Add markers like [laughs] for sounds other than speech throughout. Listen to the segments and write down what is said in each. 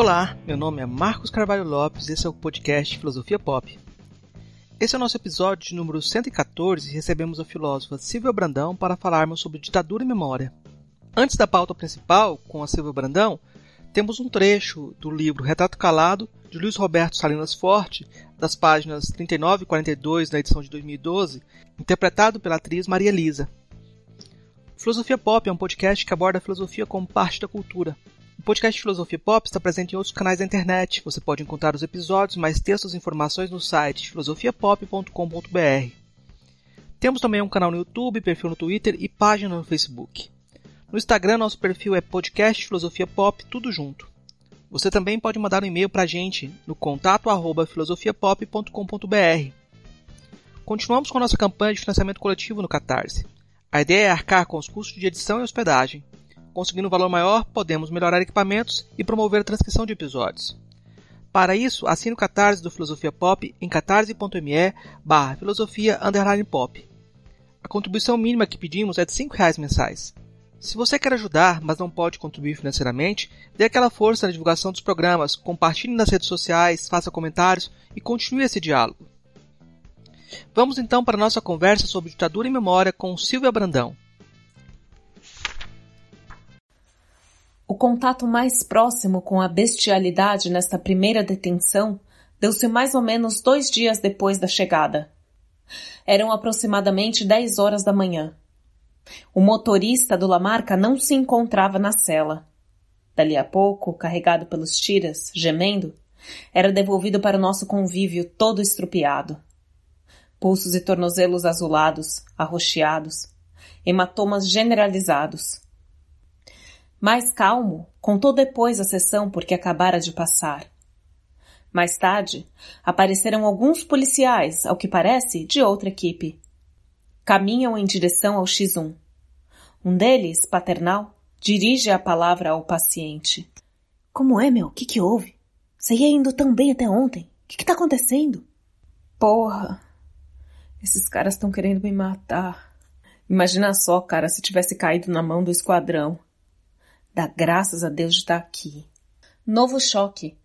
Olá, meu nome é Marcos Carvalho Lopes e esse é o podcast Filosofia Pop. Esse é o nosso episódio de número 114 e recebemos a filósofa Silvia Brandão para falarmos sobre ditadura e memória. Antes da pauta principal, com a Silvia Brandão, temos um trecho do livro Retrato Calado, de Luiz Roberto Salinas Forte, das páginas 39 e 42 da edição de 2012, interpretado pela atriz Maria Elisa. Filosofia Pop é um podcast que aborda a filosofia como parte da cultura. Podcast Filosofia Pop está presente em outros canais da internet. Você pode encontrar os episódios, mais textos e informações no site filosofiapop.com.br. Temos também um canal no YouTube, perfil no Twitter e página no Facebook. No Instagram, nosso perfil é podcast Filosofia Pop, tudo junto. Você também pode mandar um e-mail para a gente no contato arroba filosofiapop.com.br. Continuamos com nossa campanha de financiamento coletivo no Catarse. A ideia é arcar com os custos de edição e hospedagem. Conseguindo um valor maior, podemos melhorar equipamentos e promover a transcrição de episódios. Para isso, assine o Catarse do Filosofia Pop em catarse.me barra filosofia pop. A contribuição mínima que pedimos é de R$ reais mensais. Se você quer ajudar, mas não pode contribuir financeiramente, dê aquela força na divulgação dos programas, compartilhe nas redes sociais, faça comentários e continue esse diálogo. Vamos então para a nossa conversa sobre ditadura e memória com Silvia Brandão. O contato mais próximo com a bestialidade nesta primeira detenção deu-se mais ou menos dois dias depois da chegada. Eram aproximadamente dez horas da manhã. O motorista do Lamarca não se encontrava na cela. Dali a pouco, carregado pelos tiras, gemendo, era devolvido para o nosso convívio todo estrupiado. Pulsos e tornozelos azulados, arroxeados, hematomas generalizados. Mais calmo, contou depois a sessão porque acabara de passar. Mais tarde, apareceram alguns policiais, ao que parece, de outra equipe. Caminham em direção ao X1. Um deles, paternal, dirige a palavra ao paciente. Como é, meu? O que, que houve? Você ia indo tão bem até ontem. O que, que tá acontecendo? Porra! Esses caras estão querendo me matar. Imagina só, cara, se tivesse caído na mão do esquadrão. Dá graças a Deus de estar aqui. Novo choque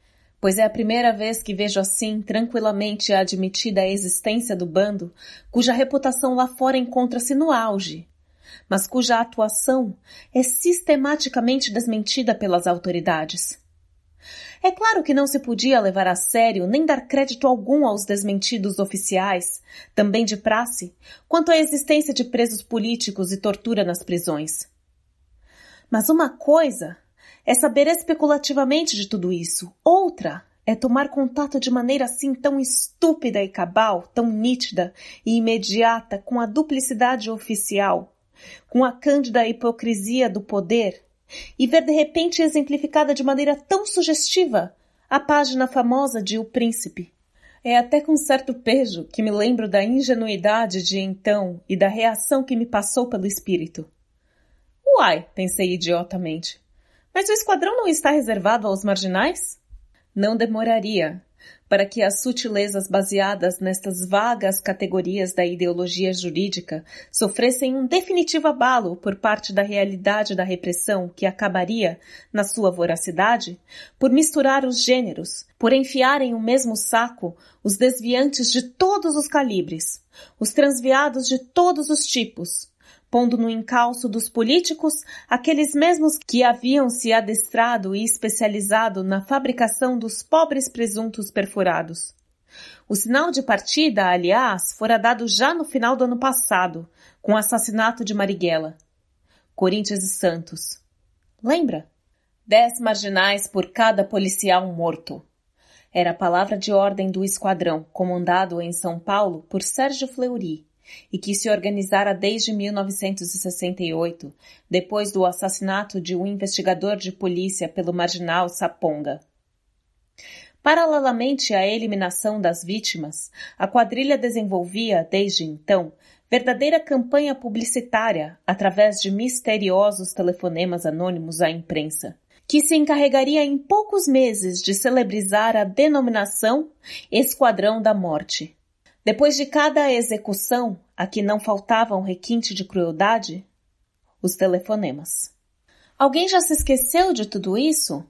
pois é a primeira vez que vejo assim tranquilamente admitida a existência do bando, cuja reputação lá fora encontra-se no auge, mas cuja atuação é sistematicamente desmentida pelas autoridades. É claro que não se podia levar a sério nem dar crédito algum aos desmentidos oficiais, também de praxe, quanto à existência de presos políticos e tortura nas prisões. Mas uma coisa é saber especulativamente de tudo isso. Outra é tomar contato de maneira assim tão estúpida e cabal, tão nítida e imediata com a duplicidade oficial, com a cândida hipocrisia do poder, e ver de repente exemplificada de maneira tão sugestiva a página famosa de O Príncipe. É até com certo pejo que me lembro da ingenuidade de então e da reação que me passou pelo espírito. Uai, pensei idiotamente. Mas o esquadrão não está reservado aos marginais? Não demoraria para que as sutilezas baseadas nestas vagas categorias da ideologia jurídica sofressem um definitivo abalo por parte da realidade da repressão que acabaria, na sua voracidade, por misturar os gêneros, por enfiar em um mesmo saco os desviantes de todos os calibres, os transviados de todos os tipos, pondo no encalço dos políticos aqueles mesmos que haviam se adestrado e especializado na fabricação dos pobres presuntos perfurados. O sinal de partida, aliás, fora dado já no final do ano passado, com o assassinato de Marighella. Corinthians e Santos. Lembra? Dez marginais por cada policial morto. Era a palavra de ordem do esquadrão, comandado em São Paulo por Sérgio Fleury, e que se organizara desde 1968, depois do assassinato de um investigador de polícia pelo marginal Saponga. Paralelamente à eliminação das vítimas, a quadrilha desenvolvia, desde então, verdadeira campanha publicitária através de misteriosos telefonemas anônimos à imprensa, que se encarregaria em poucos meses de celebrizar a denominação Esquadrão da Morte. Depois de cada execução, a que não faltava um requinte de crueldade, os telefonemas. Alguém já se esqueceu de tudo isso?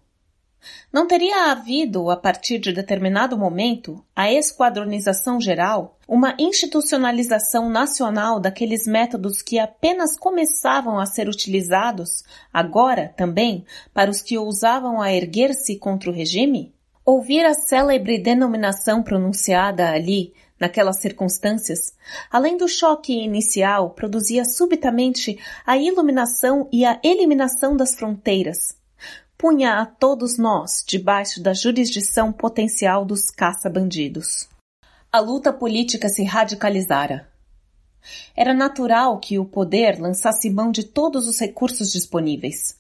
Não teria havido, a partir de determinado momento, a esquadronização geral, uma institucionalização nacional daqueles métodos que apenas começavam a ser utilizados, agora também, para os que ousavam a erguer-se contra o regime? Ouvir a célebre denominação pronunciada ali, naquelas circunstâncias, além do choque inicial, produzia subitamente a iluminação e a eliminação das fronteiras, punha a todos nós debaixo da jurisdição potencial dos caça-bandidos. A luta política se radicalizara. Era natural que o poder lançasse mão de todos os recursos disponíveis.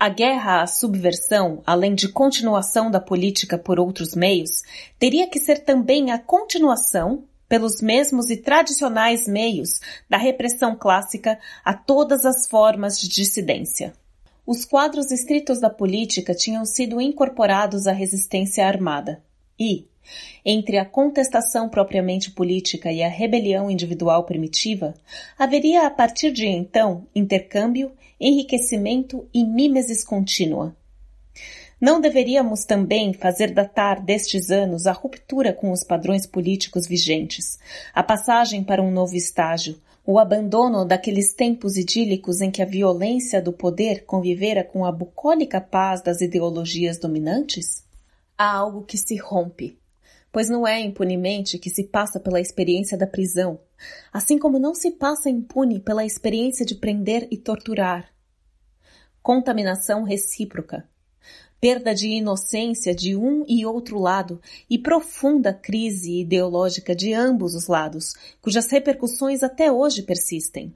A guerra à subversão, além de continuação da política por outros meios, teria que ser também a continuação, pelos mesmos e tradicionais meios, da repressão clássica a todas as formas de dissidência. Os quadros estritos da política tinham sido incorporados à resistência armada. E, entre a contestação propriamente política e a rebelião individual primitiva, haveria a partir de então intercâmbio, enriquecimento e mimesis contínua. Não deveríamos também fazer datar destes anos a ruptura com os padrões políticos vigentes, a passagem para um novo estágio, o abandono daqueles tempos idílicos em que a violência do poder convivera com a bucólica paz das ideologias dominantes? Há algo que se rompe, pois não é impunemente que se passa pela experiência da prisão, assim como não se passa impune pela experiência de prender e torturar. Contaminação recíproca, perda de inocência de um e outro lado e profunda crise ideológica de ambos os lados, cujas repercussões até hoje persistem.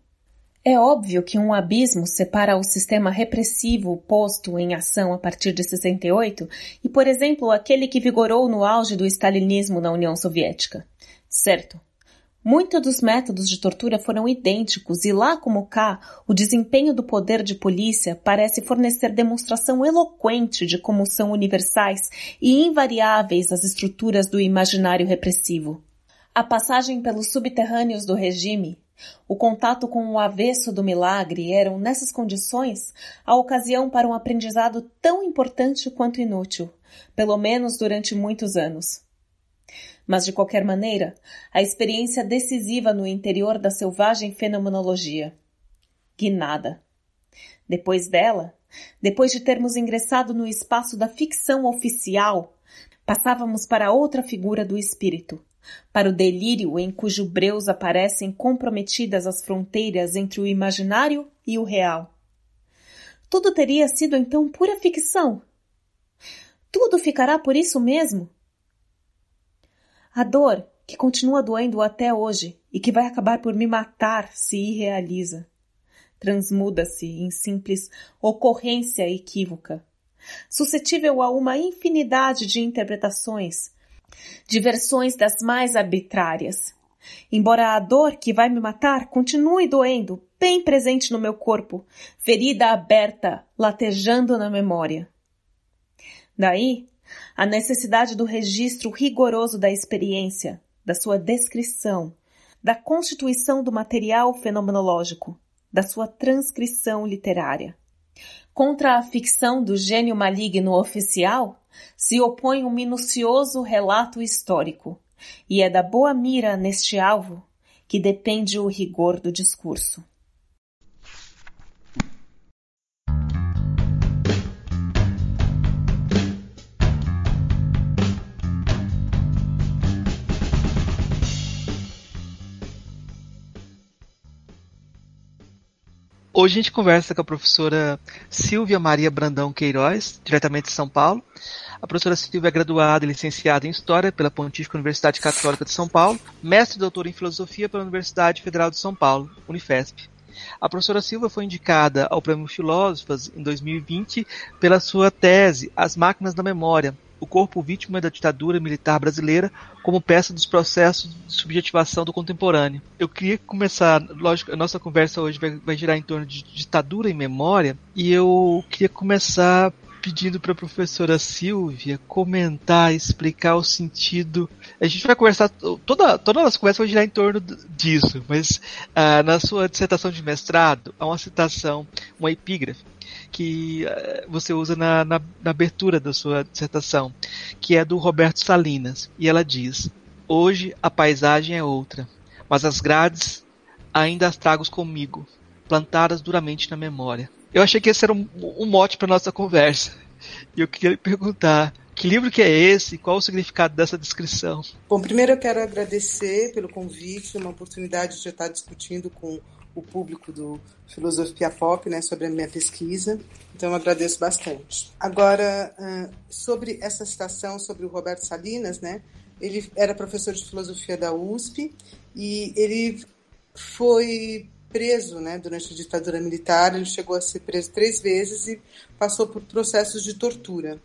É óbvio que um abismo separa o sistema repressivo posto em ação a partir de 68 e, por exemplo, aquele que vigorou no auge do stalinismo na União Soviética. Certo, Muitos dos métodos de tortura foram idênticos e lá como cá, o desempenho do poder de polícia parece fornecer demonstração eloquente de como são universais e invariáveis as estruturas do imaginário repressivo. A passagem pelos subterrâneos do regime, o contato com o avesso do milagre eram, nessas condições, a ocasião para um aprendizado tão importante quanto inútil, pelo menos durante muitos anos. Mas, de qualquer maneira, a experiência decisiva no interior da selvagem fenomenologia. Guinada. Depois dela, depois de termos ingressado no espaço da ficção oficial, passávamos para outra figura do espírito, para o delírio em cujo breus aparecem comprometidas as fronteiras entre o imaginário e o real. Tudo teria sido então pura ficção. Tudo ficará por isso mesmo? A dor, que continua doendo até hoje e que vai acabar por me matar se irrealiza, transmuda-se em simples ocorrência equívoca, suscetível a uma infinidade de interpretações, de versões das mais arbitrárias. Embora a dor que vai me matar continue doendo, bem presente no meu corpo, ferida aberta, latejando na memória. Daí, a necessidade do registro rigoroso da experiência, da sua descrição, da constituição do material fenomenológico, da sua transcrição literária. Contra a ficção do gênio maligno oficial se opõe um minucioso relato histórico, e é da boa mira neste alvo que depende o rigor do discurso. Hoje a gente conversa com a professora Silvia Maria Brandão Queiroz, diretamente de São Paulo. A professora Silvia é graduada e licenciada em História pela Pontífica Universidade Católica de São Paulo, mestre e doutora em Filosofia pela Universidade Federal de São Paulo, Unifesp. A professora Silva foi indicada ao Prêmio Filósofas em 2020 pela sua tese As Máquinas da Memória, o corpo vítima da ditadura militar brasileira como peça dos processos de subjetivação do contemporâneo. Eu queria começar, lógico, a nossa conversa hoje vai, vai girar em torno de ditadura e memória, e eu queria começar pedindo para a professora Silvia comentar, explicar o sentido. A gente vai conversar, toda, toda a nossa conversa vai girar em torno disso, mas ah, na sua dissertação de mestrado há uma citação, uma epígrafe, que uh, você usa na, na, na abertura da sua dissertação, que é do Roberto Salinas. E ela diz: Hoje a paisagem é outra, mas as grades ainda as trago comigo, plantadas duramente na memória. Eu achei que esse era um, um mote para nossa conversa. E eu queria lhe perguntar: que livro que é esse? Qual o significado dessa descrição? Bom, primeiro eu quero agradecer pelo convite, uma oportunidade de estar discutindo com o público do Filosofia Pop, né, sobre a minha pesquisa. Então eu agradeço bastante. Agora, sobre essa citação sobre o Roberto Salinas, né, ele era professor de filosofia da USP e ele foi preso né, durante a ditadura militar. Ele chegou a ser preso três vezes e passou por processos de tortura.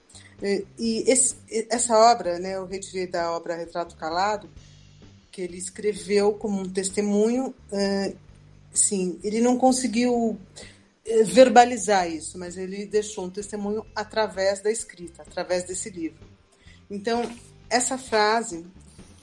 E esse, essa obra, né, eu retirei da obra Retrato Calado, que ele escreveu como um testemunho. Sim, ele não conseguiu verbalizar isso, mas ele deixou um testemunho através da escrita, através desse livro. Então, essa frase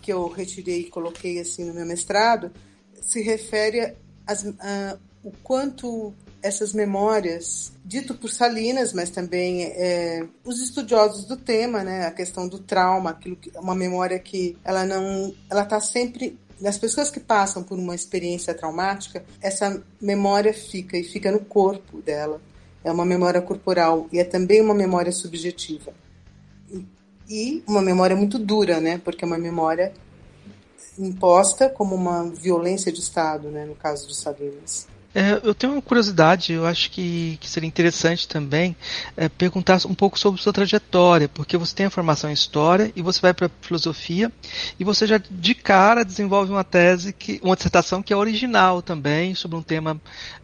que eu retirei e coloquei assim no meu mestrado se refere a, o quanto essas memórias, dito por Salinas, mas também é, os estudiosos do tema, né, a questão do trauma, aquilo que, uma memória que ela não, ela está sempre nas pessoas que passam por uma experiência traumática, essa memória fica e fica no corpo dela. É uma memória corporal e é também uma memória subjetiva. E uma memória muito dura, né? Porque é uma memória imposta como uma violência de Estado, né? No caso de Salinas. É, eu tenho uma curiosidade, eu acho que, que seria interessante também é, perguntar um pouco sobre sua trajetória, porque você tem a formação em História e você vai para Filosofia e você já de cara desenvolve uma tese, que, uma dissertação que é original também, sobre um tema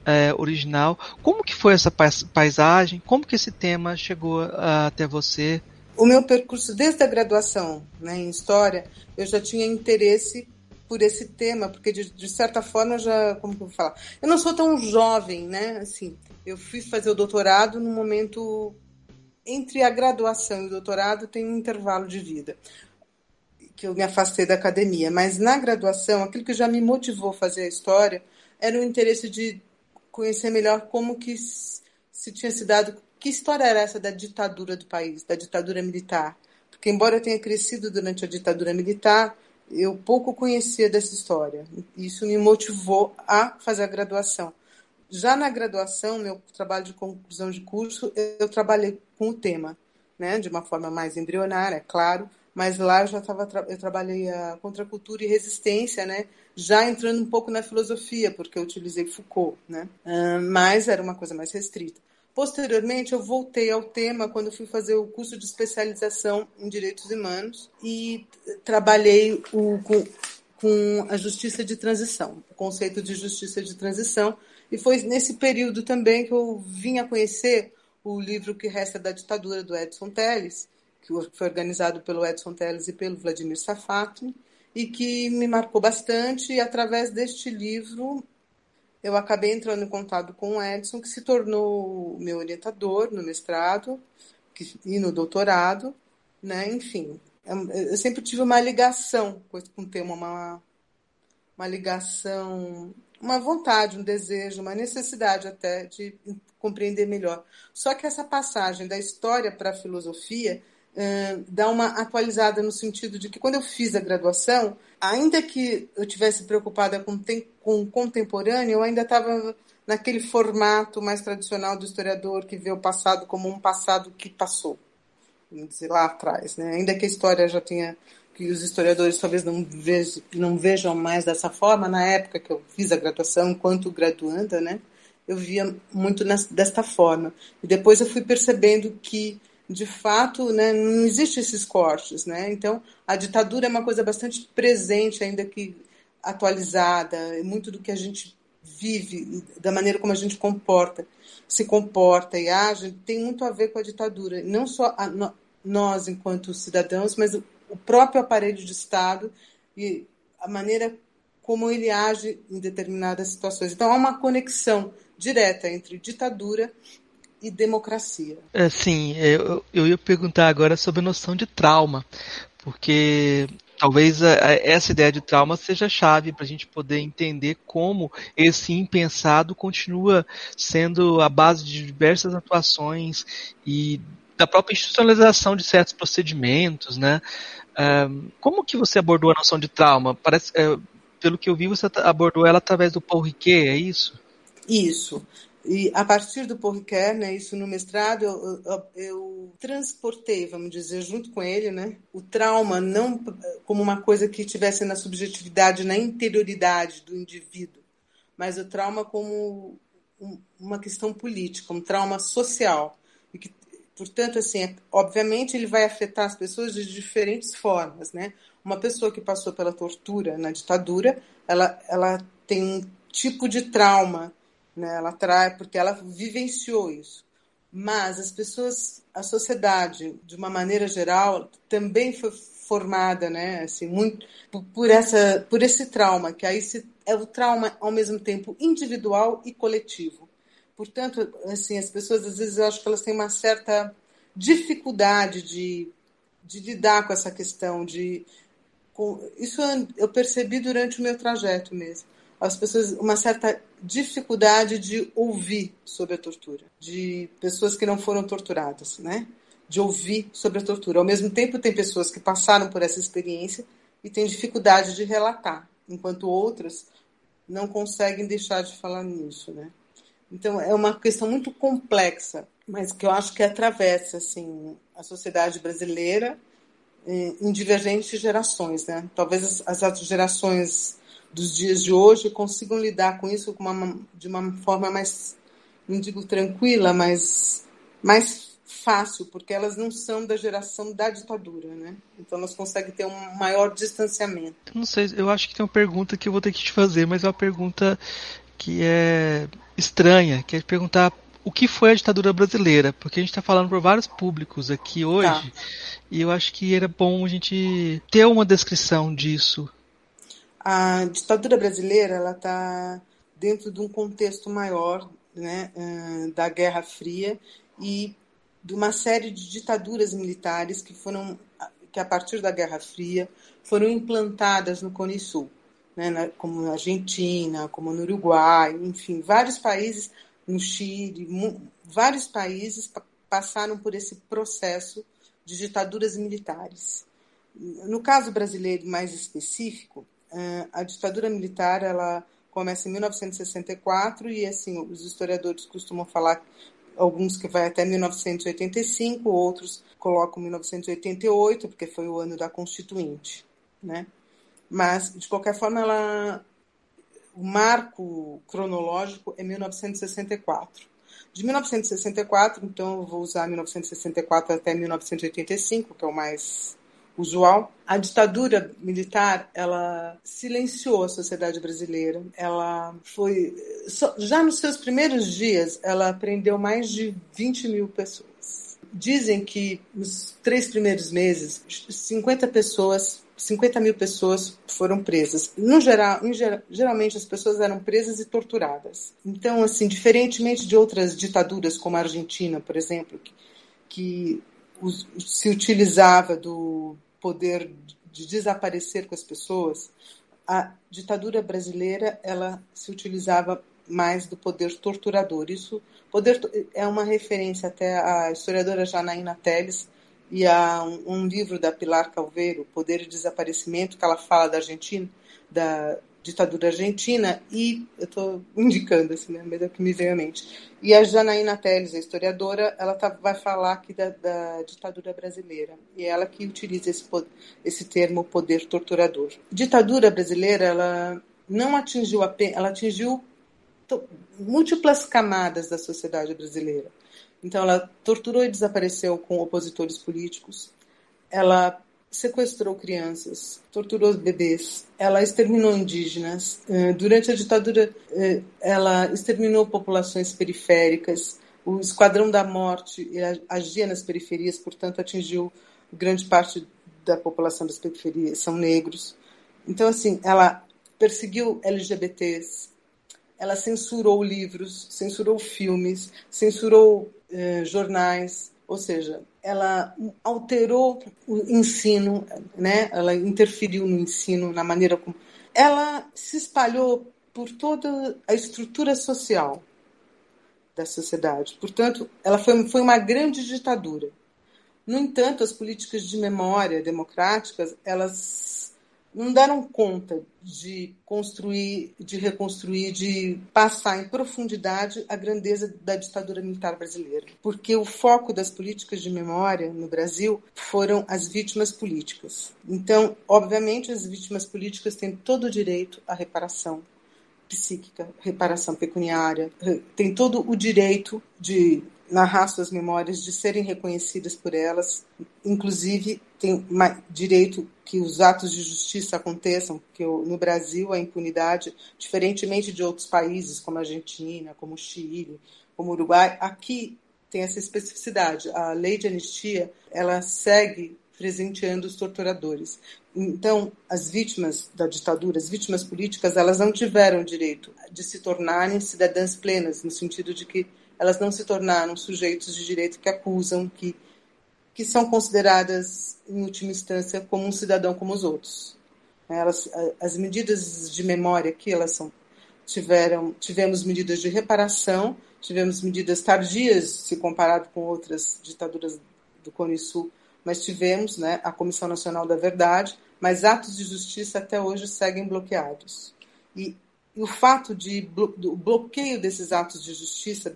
é, original. Como que foi essa paisagem? Como que esse tema chegou até você? O meu percurso desde a graduação né, em História, eu já tinha interesse por esse tema, porque de, de certa forma já, como que eu vou falar? Eu não sou tão jovem, né? Assim, eu fui fazer o doutorado no momento entre a graduação e o doutorado tem um intervalo de vida que eu me afastei da academia, mas na graduação, aquilo que já me motivou a fazer a história era o interesse de conhecer melhor como que se tinha se dado, que história era essa da ditadura do país, da ditadura militar. Porque embora eu tenha crescido durante a ditadura militar, eu pouco conhecia dessa história. Isso me motivou a fazer a graduação. Já na graduação, meu trabalho de conclusão de curso, eu trabalhei com o tema, né, de uma forma mais embrionária, é claro, mas lá eu já estava eu trabalhei a contracultura e resistência, né, já entrando um pouco na filosofia, porque eu utilizei Foucault, né, mas era uma coisa mais restrita. Posteriormente, eu voltei ao tema quando fui fazer o curso de especialização em direitos humanos e trabalhei o, com, com a justiça de transição, o conceito de justiça de transição. E foi nesse período também que eu vim a conhecer o livro Que Resta da Ditadura, do Edson Telles, que foi organizado pelo Edson Telles e pelo Vladimir Safatli, e que me marcou bastante. E através deste livro eu acabei entrando em contato com o Edson, que se tornou meu orientador no mestrado e no doutorado, né? Enfim, eu sempre tive uma ligação com o tema, uma, uma ligação, uma vontade, um desejo, uma necessidade até de compreender melhor. Só que essa passagem da história para a filosofia uh, dá uma atualizada no sentido de que quando eu fiz a graduação, ainda que eu tivesse preocupada com, com o contemporâneo, eu ainda estava naquele formato mais tradicional do historiador que vê o passado como um passado que passou, vamos dizer, lá atrás. Né? Ainda que a história já tenha que os historiadores talvez não vejam, não vejam mais dessa forma, na época que eu fiz a graduação, enquanto graduanda, né, eu via muito desta forma. E depois eu fui percebendo que de fato, né, não existem esses cortes, né? Então, a ditadura é uma coisa bastante presente, ainda que atualizada, muito do que a gente vive, da maneira como a gente comporta, se comporta e age, tem muito a ver com a ditadura. Não só a, no, nós, enquanto cidadãos, mas o, o próprio aparelho de Estado e a maneira como ele age em determinadas situações. Então, há uma conexão direta entre ditadura e democracia. É, sim, eu, eu ia perguntar agora sobre a noção de trauma, porque talvez essa ideia de trauma seja chave para a gente poder entender como esse impensado continua sendo a base de diversas atuações e da própria institucionalização de certos procedimentos, né? como que você abordou a noção de trauma? Parece, é, pelo que eu vi, você abordou ela através do Paul Riquet, é isso? Isso. E a partir do Ricoeur, né, isso no mestrado, eu, eu, eu, transportei, vamos dizer, junto com ele, né, o trauma não como uma coisa que tivesse na subjetividade, na interioridade do indivíduo, mas o trauma como um, uma questão política, um trauma social. E que, portanto, assim, obviamente ele vai afetar as pessoas de diferentes formas, né? Uma pessoa que passou pela tortura na ditadura, ela, ela tem um tipo de trauma né? Ela traz porque ela vivenciou isso. Mas as pessoas, a sociedade, de uma maneira geral, também foi formada, né, assim, muito por essa, por esse trauma, que aí se, é o trauma ao mesmo tempo individual e coletivo. Portanto, assim, as pessoas às vezes eu acho que elas têm uma certa dificuldade de, de lidar com essa questão de com, isso eu percebi durante o meu trajeto mesmo as pessoas uma certa dificuldade de ouvir sobre a tortura, de pessoas que não foram torturadas, né? De ouvir sobre a tortura. Ao mesmo tempo, tem pessoas que passaram por essa experiência e têm dificuldade de relatar, enquanto outras não conseguem deixar de falar nisso, né? Então é uma questão muito complexa, mas que eu acho que atravessa assim a sociedade brasileira eh, em divergentes gerações, né? Talvez as, as gerações dos dias de hoje consigam lidar com isso de uma forma mais, não digo tranquila, mas mais fácil, porque elas não são da geração da ditadura, né? Então elas conseguem ter um maior distanciamento. Não sei, eu acho que tem uma pergunta que eu vou ter que te fazer, mas é uma pergunta que é estranha, que é perguntar o que foi a ditadura brasileira, porque a gente está falando para vários públicos aqui hoje, tá. e eu acho que era bom a gente ter uma descrição disso a ditadura brasileira ela está dentro de um contexto maior né, eh, da Guerra Fria e de uma série de ditaduras militares que foram que a partir da Guerra Fria foram implantadas no Cone Sul, né, como na Argentina, como no Uruguai, enfim, vários países no Chile, vários países passaram por esse processo de ditaduras militares. No caso brasileiro mais específico, a ditadura militar ela começa em 1964 e assim os historiadores costumam falar alguns que vai até 1985, outros colocam 1988 porque foi o ano da Constituinte, né? Mas de qualquer forma ela o marco cronológico é 1964. De 1964, então eu vou usar 1964 até 1985, que é o mais usual. A ditadura militar, ela silenciou a sociedade brasileira. Ela foi, já nos seus primeiros dias, ela prendeu mais de 20 mil pessoas. Dizem que nos três primeiros meses, 50 pessoas 50 mil pessoas foram presas. No geral, em, geralmente as pessoas eram presas e torturadas. Então, assim, diferentemente de outras ditaduras, como a Argentina, por exemplo, que, que os, se utilizava do poder de desaparecer com as pessoas, a ditadura brasileira ela se utilizava mais do poder torturador. Isso poder é uma referência até à historiadora Janaína Teles e a um, um livro da Pilar Calveiro, Poder e Desaparecimento, que ela fala da Argentina, da ditadura argentina e eu estou indicando assim, né, é que me veio à mente. E a Janaína Teles, a historiadora, ela tá, vai falar aqui da, da, ditadura brasileira e é ela que utiliza esse, esse termo poder torturador. Ditadura brasileira, ela não atingiu apenas, ela atingiu múltiplas camadas da sociedade brasileira. Então, ela torturou e desapareceu com opositores políticos. Ela sequestrou crianças, torturou bebês, ela exterminou indígenas. Eh, durante a ditadura, eh, ela exterminou populações periféricas. O Esquadrão da Morte agia nas periferias, portanto, atingiu grande parte da população das periferias, são negros. Então, assim, ela perseguiu LGBTs, ela censurou livros, censurou filmes, censurou eh, jornais, ou seja, ela alterou o ensino, né? ela interferiu no ensino, na maneira como. Ela se espalhou por toda a estrutura social da sociedade. Portanto, ela foi, foi uma grande ditadura. No entanto, as políticas de memória democráticas, elas não deram conta de construir, de reconstruir, de passar em profundidade a grandeza da ditadura militar brasileira. Porque o foco das políticas de memória no Brasil foram as vítimas políticas. Então, obviamente, as vítimas políticas têm todo o direito à reparação psíquica, reparação pecuniária, têm todo o direito de narrar suas memórias, de serem reconhecidas por elas, inclusive tem direito que os atos de justiça aconteçam, porque no Brasil a impunidade, diferentemente de outros países como a Argentina, como o Chile, como o Uruguai, aqui tem essa especificidade. A lei de anistia, ela segue presenteando os torturadores. Então, as vítimas da ditadura, as vítimas políticas, elas não tiveram direito de se tornarem cidadãs plenas, no sentido de que elas não se tornaram sujeitos de direito que acusam, que que são consideradas, em última instância, como um cidadão como os outros. Elas, as medidas de memória aqui, elas são, tiveram, tivemos medidas de reparação, tivemos medidas tardias, se comparado com outras ditaduras do Cone Sul, mas tivemos né, a Comissão Nacional da Verdade, mas atos de justiça até hoje seguem bloqueados. E o fato de do bloqueio desses atos de justiça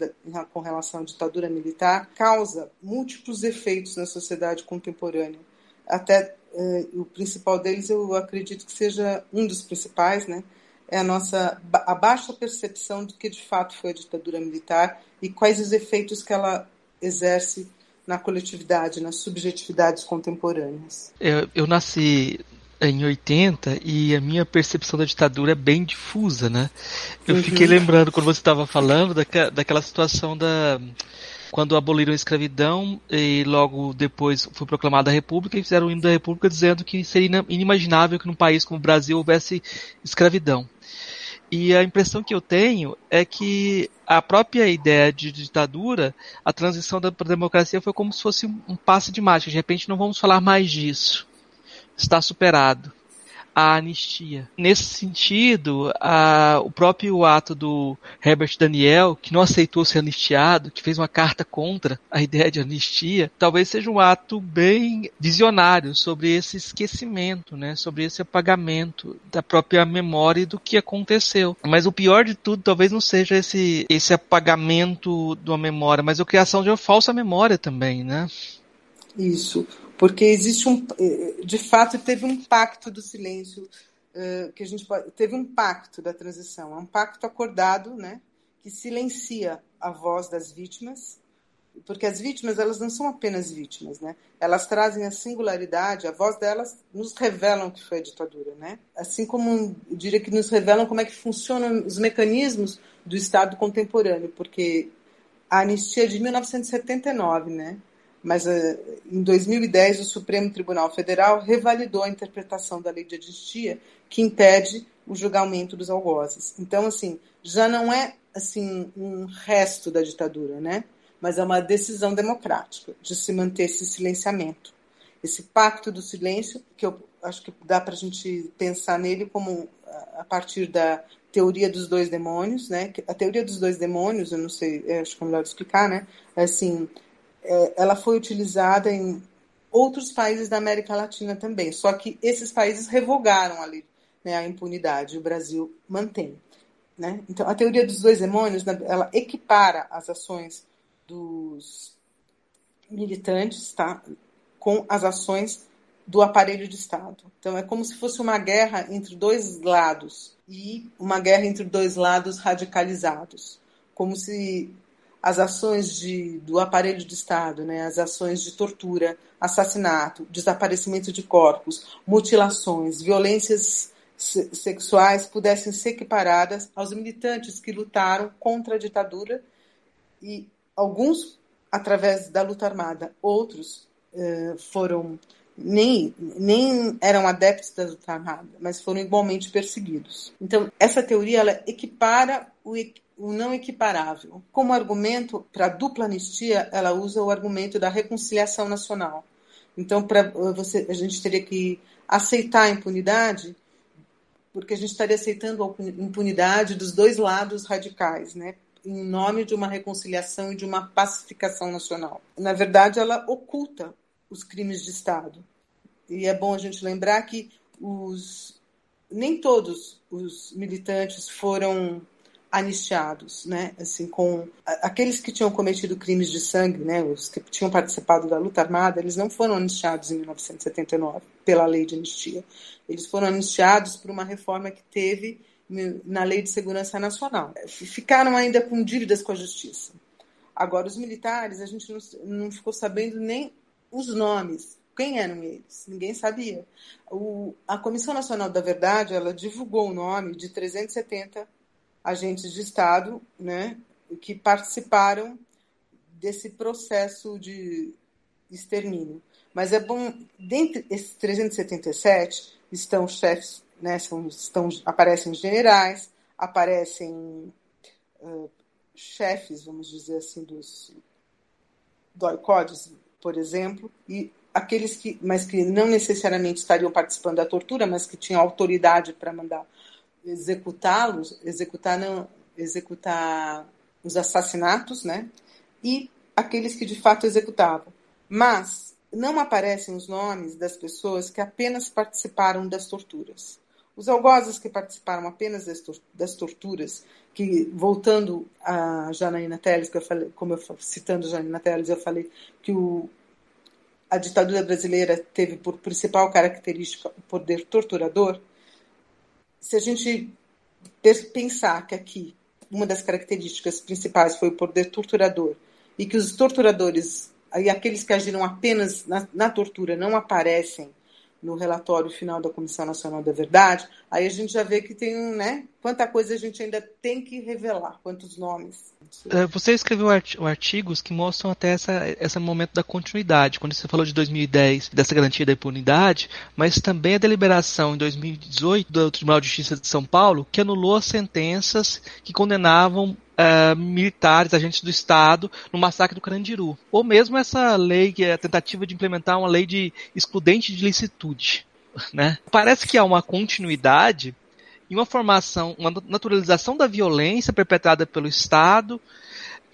com relação à ditadura militar causa múltiplos efeitos na sociedade contemporânea. Até eh, o principal deles, eu acredito que seja um dos principais, né? É a nossa a baixa percepção do que de fato foi a ditadura militar e quais os efeitos que ela exerce na coletividade, nas subjetividades contemporâneas. Eu, eu nasci em 80 e a minha percepção da ditadura é bem difusa, né? Eu uhum. fiquei lembrando quando você estava falando daquela, daquela situação da quando aboliram a escravidão e logo depois foi proclamada a República e fizeram o hino da República dizendo que seria inimaginável que num país como o Brasil houvesse escravidão. E a impressão que eu tenho é que a própria ideia de ditadura, a transição para a democracia foi como se fosse um passe de mágica. De repente não vamos falar mais disso está superado a anistia. Nesse sentido, a, o próprio ato do Herbert Daniel, que não aceitou ser anistiado, que fez uma carta contra a ideia de anistia, talvez seja um ato bem visionário sobre esse esquecimento, né, sobre esse apagamento da própria memória do que aconteceu. Mas o pior de tudo talvez não seja esse, esse apagamento da memória, mas a criação de uma falsa memória também, né? Isso porque existe um, eh, de fato, teve um pacto do silêncio uh, que a gente pode, teve um pacto da transição, é um pacto acordado, né, que silencia a voz das vítimas, porque as vítimas elas não são apenas vítimas, né? Elas trazem a singularidade, a voz delas nos revelam que foi a ditadura, né? Assim como diria que nos revelam como é que funcionam os mecanismos do Estado contemporâneo, porque a anistia é de 1979, né? Mas uh, em 2010 o Supremo Tribunal Federal revalidou a interpretação da lei de anistia que impede o julgamento dos algozes. Então, assim, já não é assim um resto da ditadura, né? Mas é uma decisão democrática de se manter esse silenciamento, esse pacto do silêncio que eu acho que dá para a gente pensar nele como a partir da teoria dos dois demônios, né? A teoria dos dois demônios, eu não sei, acho que é melhor explicar, né? Assim, ela foi utilizada em outros países da América Latina também. Só que esses países revogaram a, lei, né, a impunidade, o Brasil mantém. Né? Então, a teoria dos dois demônios, né, ela equipara as ações dos militantes tá, com as ações do aparelho de Estado. Então, é como se fosse uma guerra entre dois lados e uma guerra entre dois lados radicalizados. Como se as ações de, do aparelho de Estado, né, as ações de tortura, assassinato, desaparecimento de corpos, mutilações, violências sexuais pudessem ser equiparadas aos militantes que lutaram contra a ditadura e alguns através da luta armada, outros eh, foram nem, nem eram adeptos da luta armada, mas foram igualmente perseguidos. Então, essa teoria ela equipara o, o não equiparável. Como argumento para a dupla anistia, ela usa o argumento da reconciliação nacional. Então, para você, a gente teria que aceitar a impunidade, porque a gente estaria aceitando a impunidade dos dois lados radicais, né? em nome de uma reconciliação e de uma pacificação nacional. Na verdade, ela oculta os crimes de Estado. E é bom a gente lembrar que os, nem todos os militantes foram anistiados, né? Assim, com aqueles que tinham cometido crimes de sangue, né? Os que tinham participado da luta armada, eles não foram anistiados em 1979 pela lei de anistia. Eles foram anistiados por uma reforma que teve na lei de segurança nacional. Ficaram ainda com dívidas com a justiça. Agora, os militares, a gente não, não ficou sabendo nem os nomes. Quem eram eles? Ninguém sabia. O, a Comissão Nacional da Verdade, ela divulgou o nome de 370 agentes de Estado né, que participaram desse processo de extermínio. Mas é bom, dentre esses 377 estão chefes, né, são, estão, aparecem generais, aparecem uh, chefes, vamos dizer assim, dos doicodes, por exemplo, e aqueles que, mas que não necessariamente estariam participando da tortura, mas que tinham autoridade para mandar executá-los, executar não, executar os assassinatos, né? E aqueles que de fato executavam. Mas não aparecem os nomes das pessoas que apenas participaram das torturas. Os algozes que participaram apenas das, torturas, que voltando a Janaína Teles, que eu falei, como eu citando Janaína Teles, eu falei que o, a ditadura brasileira teve por principal característica o poder torturador se a gente pensar que aqui uma das características principais foi o poder torturador e que os torturadores e aqueles que agiram apenas na, na tortura não aparecem no relatório final da Comissão Nacional da Verdade, aí a gente já vê que tem, né, quanta coisa a gente ainda tem que revelar, quantos nomes. É, você escreveu artigos que mostram até essa, esse momento da continuidade, quando você falou de 2010, dessa garantia da impunidade, mas também a deliberação em 2018 do Tribunal de Justiça de São Paulo, que anulou as sentenças que condenavam Uh, militares, agentes do Estado, no massacre do Carandiru. Ou mesmo essa lei, que é a tentativa de implementar uma lei de excludente de licitude. [laughs] Né? Parece que há uma continuidade e uma formação, uma naturalização da violência perpetrada pelo Estado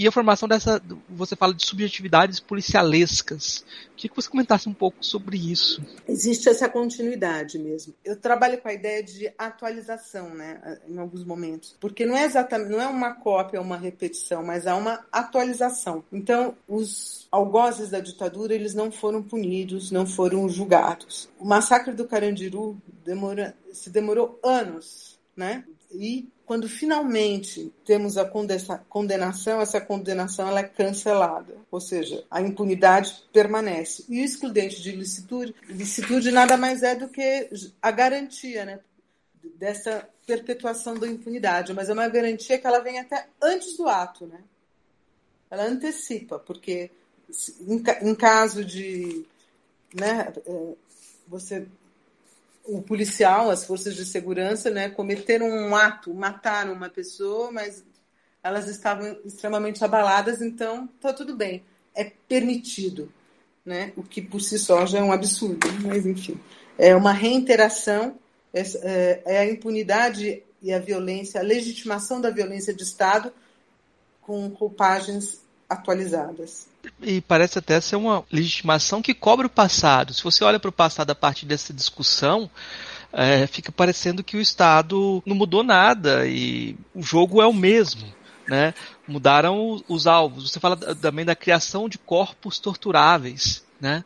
e a formação dessa, você fala de subjetividades policialescas. Queria que você comentasse um pouco sobre isso. Existe essa continuidade mesmo. Eu trabalho com a ideia de atualização, né, em alguns momentos, porque não é exatamente, não é uma cópia, uma repetição, mas há uma atualização. Então, os algozes da ditadura, eles não foram punidos, não foram julgados. O massacre do Carandiru demora, se demorou anos, né? E quando finalmente temos a condenação, essa condenação ela é cancelada, ou seja, a impunidade permanece. E o excludente de licitude, licitude nada mais é do que a garantia né, dessa perpetuação da impunidade, mas é uma garantia que ela vem até antes do ato. Né? Ela antecipa, porque em, caso de né, é, você o policial, as forças de segurança, né, cometeram um ato, mataram uma pessoa, mas elas estavam extremamente abaladas, então tá tudo bem, é permitido, né? O que por si só já é um absurdo, mas enfim, é uma reinteração, é, é, a impunidade e a violência, a legitimação da violência de Estado com roupagens atualizadas. E parece até ser uma legitimação que cobre o passado. Se você olha para o passado a partir dessa discussão, é, fica parecendo que o Estado não mudou nada e o jogo é o mesmo. Né? Mudaram os alvos. Você fala também da criação de corpos torturáveis. Né?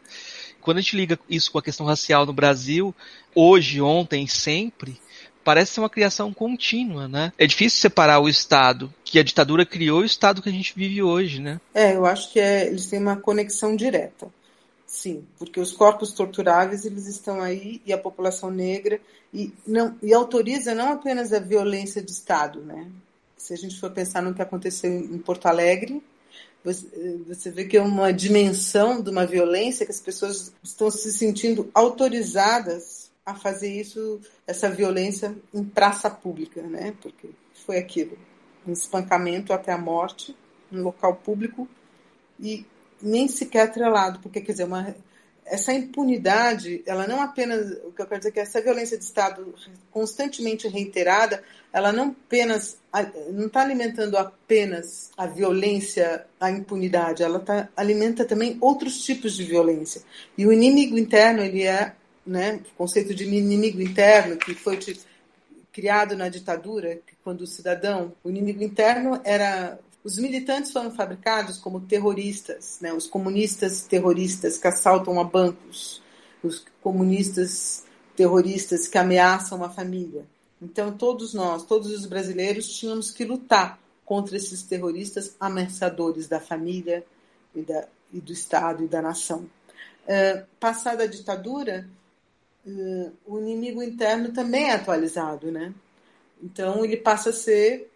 Quando a gente liga isso com a questão racial no Brasil, hoje, ontem, sempre, parece ser uma criação contínua, né? É difícil separar o Estado que a ditadura criou e o Estado que a gente vive hoje, né? É, eu acho que é, eles têm uma conexão direta. Sim, porque os corpos torturáveis eles estão aí e a população negra e não e autoriza não apenas a violência de Estado, né? Se a gente for pensar no que aconteceu em Porto Alegre, você vê que é uma dimensão de uma violência que as pessoas estão se sentindo autorizadas a fazer isso, essa violência em praça pública, né? Porque foi aquilo, um espancamento até a morte, em local público e nem sequer atrelado, porque quer dizer, uma, essa impunidade, ela não apenas, o que eu quero dizer é que essa violência de Estado constantemente reiterada, ela não apenas, não está alimentando apenas a violência, a impunidade, ela tá, alimenta também outros tipos de violência. E o inimigo interno, ele é, né, o conceito de inimigo interno, que foi criado na ditadura, quando o cidadão, o inimigo interno era os militantes foram fabricados como terroristas, né? os comunistas terroristas que assaltam a bancos, os comunistas terroristas que ameaçam a família. Então, todos nós, todos os brasileiros, tínhamos que lutar contra esses terroristas ameaçadores da família e, da, e do Estado e da nação. Uh, passada a ditadura, uh, o inimigo interno também é atualizado, né? Então, ele passa a ser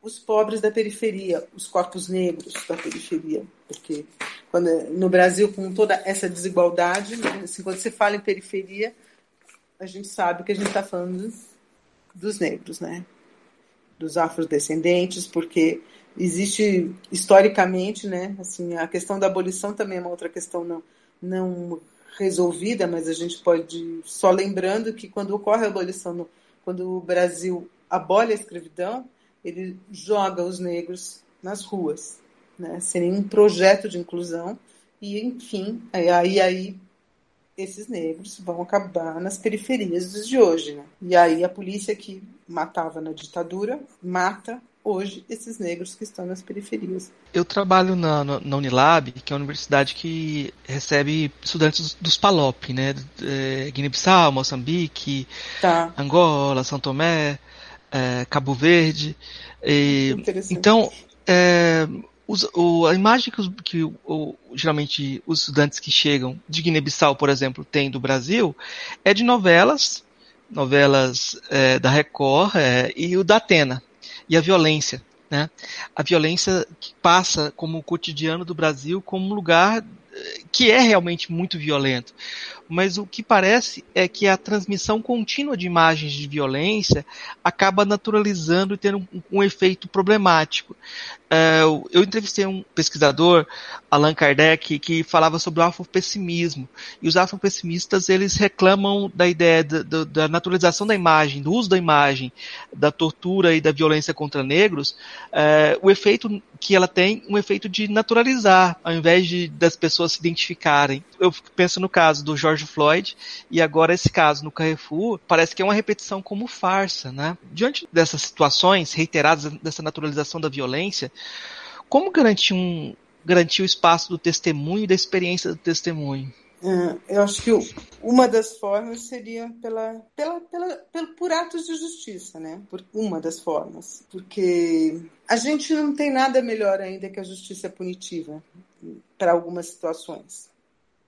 os pobres da periferia, os corpos negros da periferia, porque quando, no Brasil com toda essa desigualdade, né, assim, quando você fala em periferia, a gente sabe que a gente está falando dos negros, né? Dos afrodescendentes, porque existe historicamente, né? Assim, a questão da abolição também é uma outra questão não, não resolvida, mas a gente pode só lembrando que quando ocorre a abolição, quando o Brasil abole a escravidão, ele joga os negros nas ruas, né, sem nenhum projeto de inclusão, e enfim, aí, aí esses negros vão acabar nas periferias dos de hoje. Né? E aí a polícia que matava na ditadura mata hoje esses negros que estão nas periferias. Eu trabalho na, na Unilab, que é uma universidade que recebe estudantes dos PALOP, né? É, Guiné-Bissau, Moçambique, tá. Angola, São Tomé, é, Cabo Verde. E, então, é, os, o, a imagem que, os, que o, geralmente os estudantes que chegam de Guiné-Bissau, por exemplo, têm do Brasil é de novelas, novelas é, da Record é, e o da Atena, e a violência. Né? A violência que passa como o cotidiano do Brasil como um lugar que é realmente muito violento mas o que parece é que a transmissão contínua de imagens de violência acaba naturalizando e tendo um, um efeito problemático. Uh, eu entrevistei um pesquisador, Allan Kardec, que falava sobre o afropessimismo. E os afropessimistas, eles reclamam da ideia da, da, da, naturalização da imagem, do uso da imagem, da tortura e da violência contra negros, uh, o efeito que ela tem, um efeito de naturalizar, ao invés de das pessoas se identificarem. Eu penso no caso do George Floyd, e agora esse caso no Carrefour, parece que é uma repetição como farsa, né? Diante dessas situações reiteradas, dessa naturalização da violência, como garantir, um, garantir o espaço do testemunho e da experiência do testemunho? É, eu acho que uma das formas seria pela, pela, pela, pelo, por atos de justiça, né? Por uma das formas. Porque a gente não tem nada melhor ainda que a justiça punitiva para algumas situações,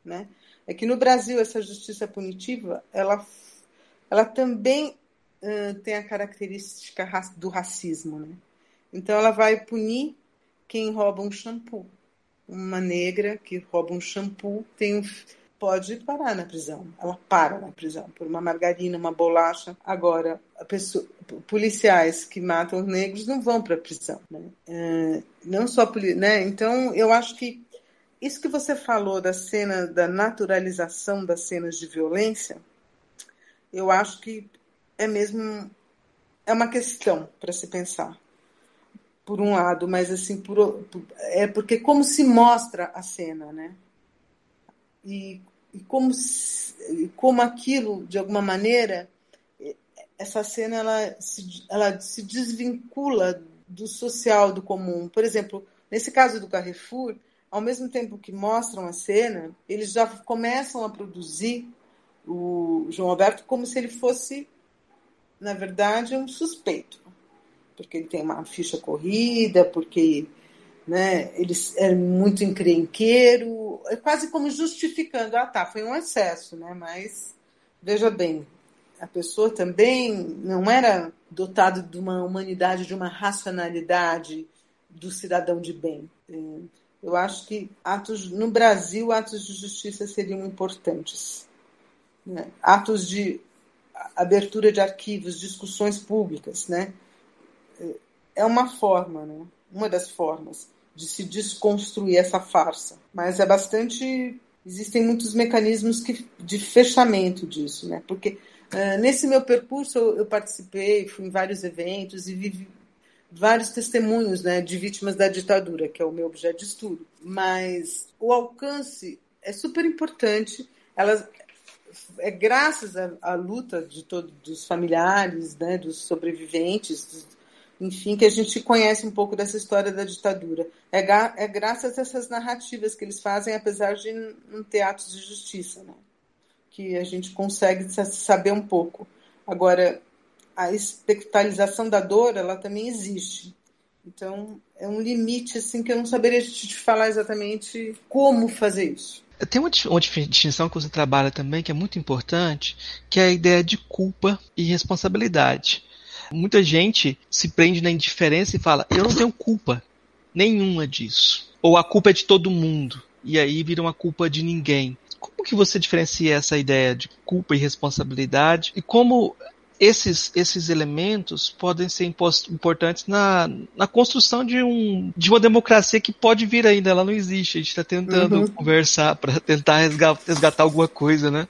né? É que no Brasil essa justiça punitiva, ela, ela também uh, tem a característica do racismo, né? Então ela vai punir quem rouba um shampoo. Uma negra que rouba um shampoo tem um, pode parar na prisão. Ela para na prisão por uma margarina, uma bolacha. Agora, pessoa, policiais que matam negros não vão para a prisão. Né? É, não só né? Então, eu acho que isso que você falou da cena da naturalização das cenas de violência, eu acho que é mesmo é uma questão para se pensar por um lado, mas assim, por, é porque como se mostra a cena, né? E, e como, como aquilo, de alguma maneira, essa cena ela se, ela se desvincula do social, do comum. Por exemplo, nesse caso do Carrefour, ao mesmo tempo que mostram a cena, eles já começam a produzir o João Alberto como se ele fosse, na verdade, um suspeito porque ele tem uma ficha corrida, porque né, ele é muito encrenqueiro, é quase como justificando, ah tá, foi um excesso, né, mas veja bem, a pessoa também não era dotado de uma humanidade, de uma racionalidade do cidadão de bem. Eu acho que atos no Brasil atos de justiça seriam importantes, né? atos de abertura de arquivos, discussões públicas, né? É uma forma, né? Uma das formas de se desconstruir essa farsa, mas é bastante existem muitos mecanismos que, de fechamento disso, né? Porque uh, nesse meu percurso eu, eu, participei, fui em vários eventos e vivi vários testemunhos, né, de vítimas da ditadura, que é o meu objeto de estudo. Mas o alcance é super importante. Elas é graças à, à luta de todos dos familiares, né, dos sobreviventes, dos, enfim, que a gente conhece um pouco dessa história da ditadura. É, é graças a essas narrativas que eles fazem, apesar de ter atos de justiça, né? que a gente consegue saber um pouco. Agora, a espectralização da dor, ela também existe. Então, é um limite assim que eu não saberia te falar exatamente como fazer isso. Tem uma, uma distinção que você trabalha também que é muito importante, que é a ideia de culpa e responsabilidade. Muita gente se prende na indiferença e fala: eu não tenho culpa nenhuma disso. Ou a culpa é de todo mundo. E aí vira uma culpa de ninguém. Como que você diferencia essa ideia de culpa e responsabilidade? E como esses, esses elementos podem ser importantes na, na construção de, um, de uma democracia que pode vir ainda, ela não existe. A gente está tentando uhum. conversar para tentar resgatar, resgatar alguma coisa, né?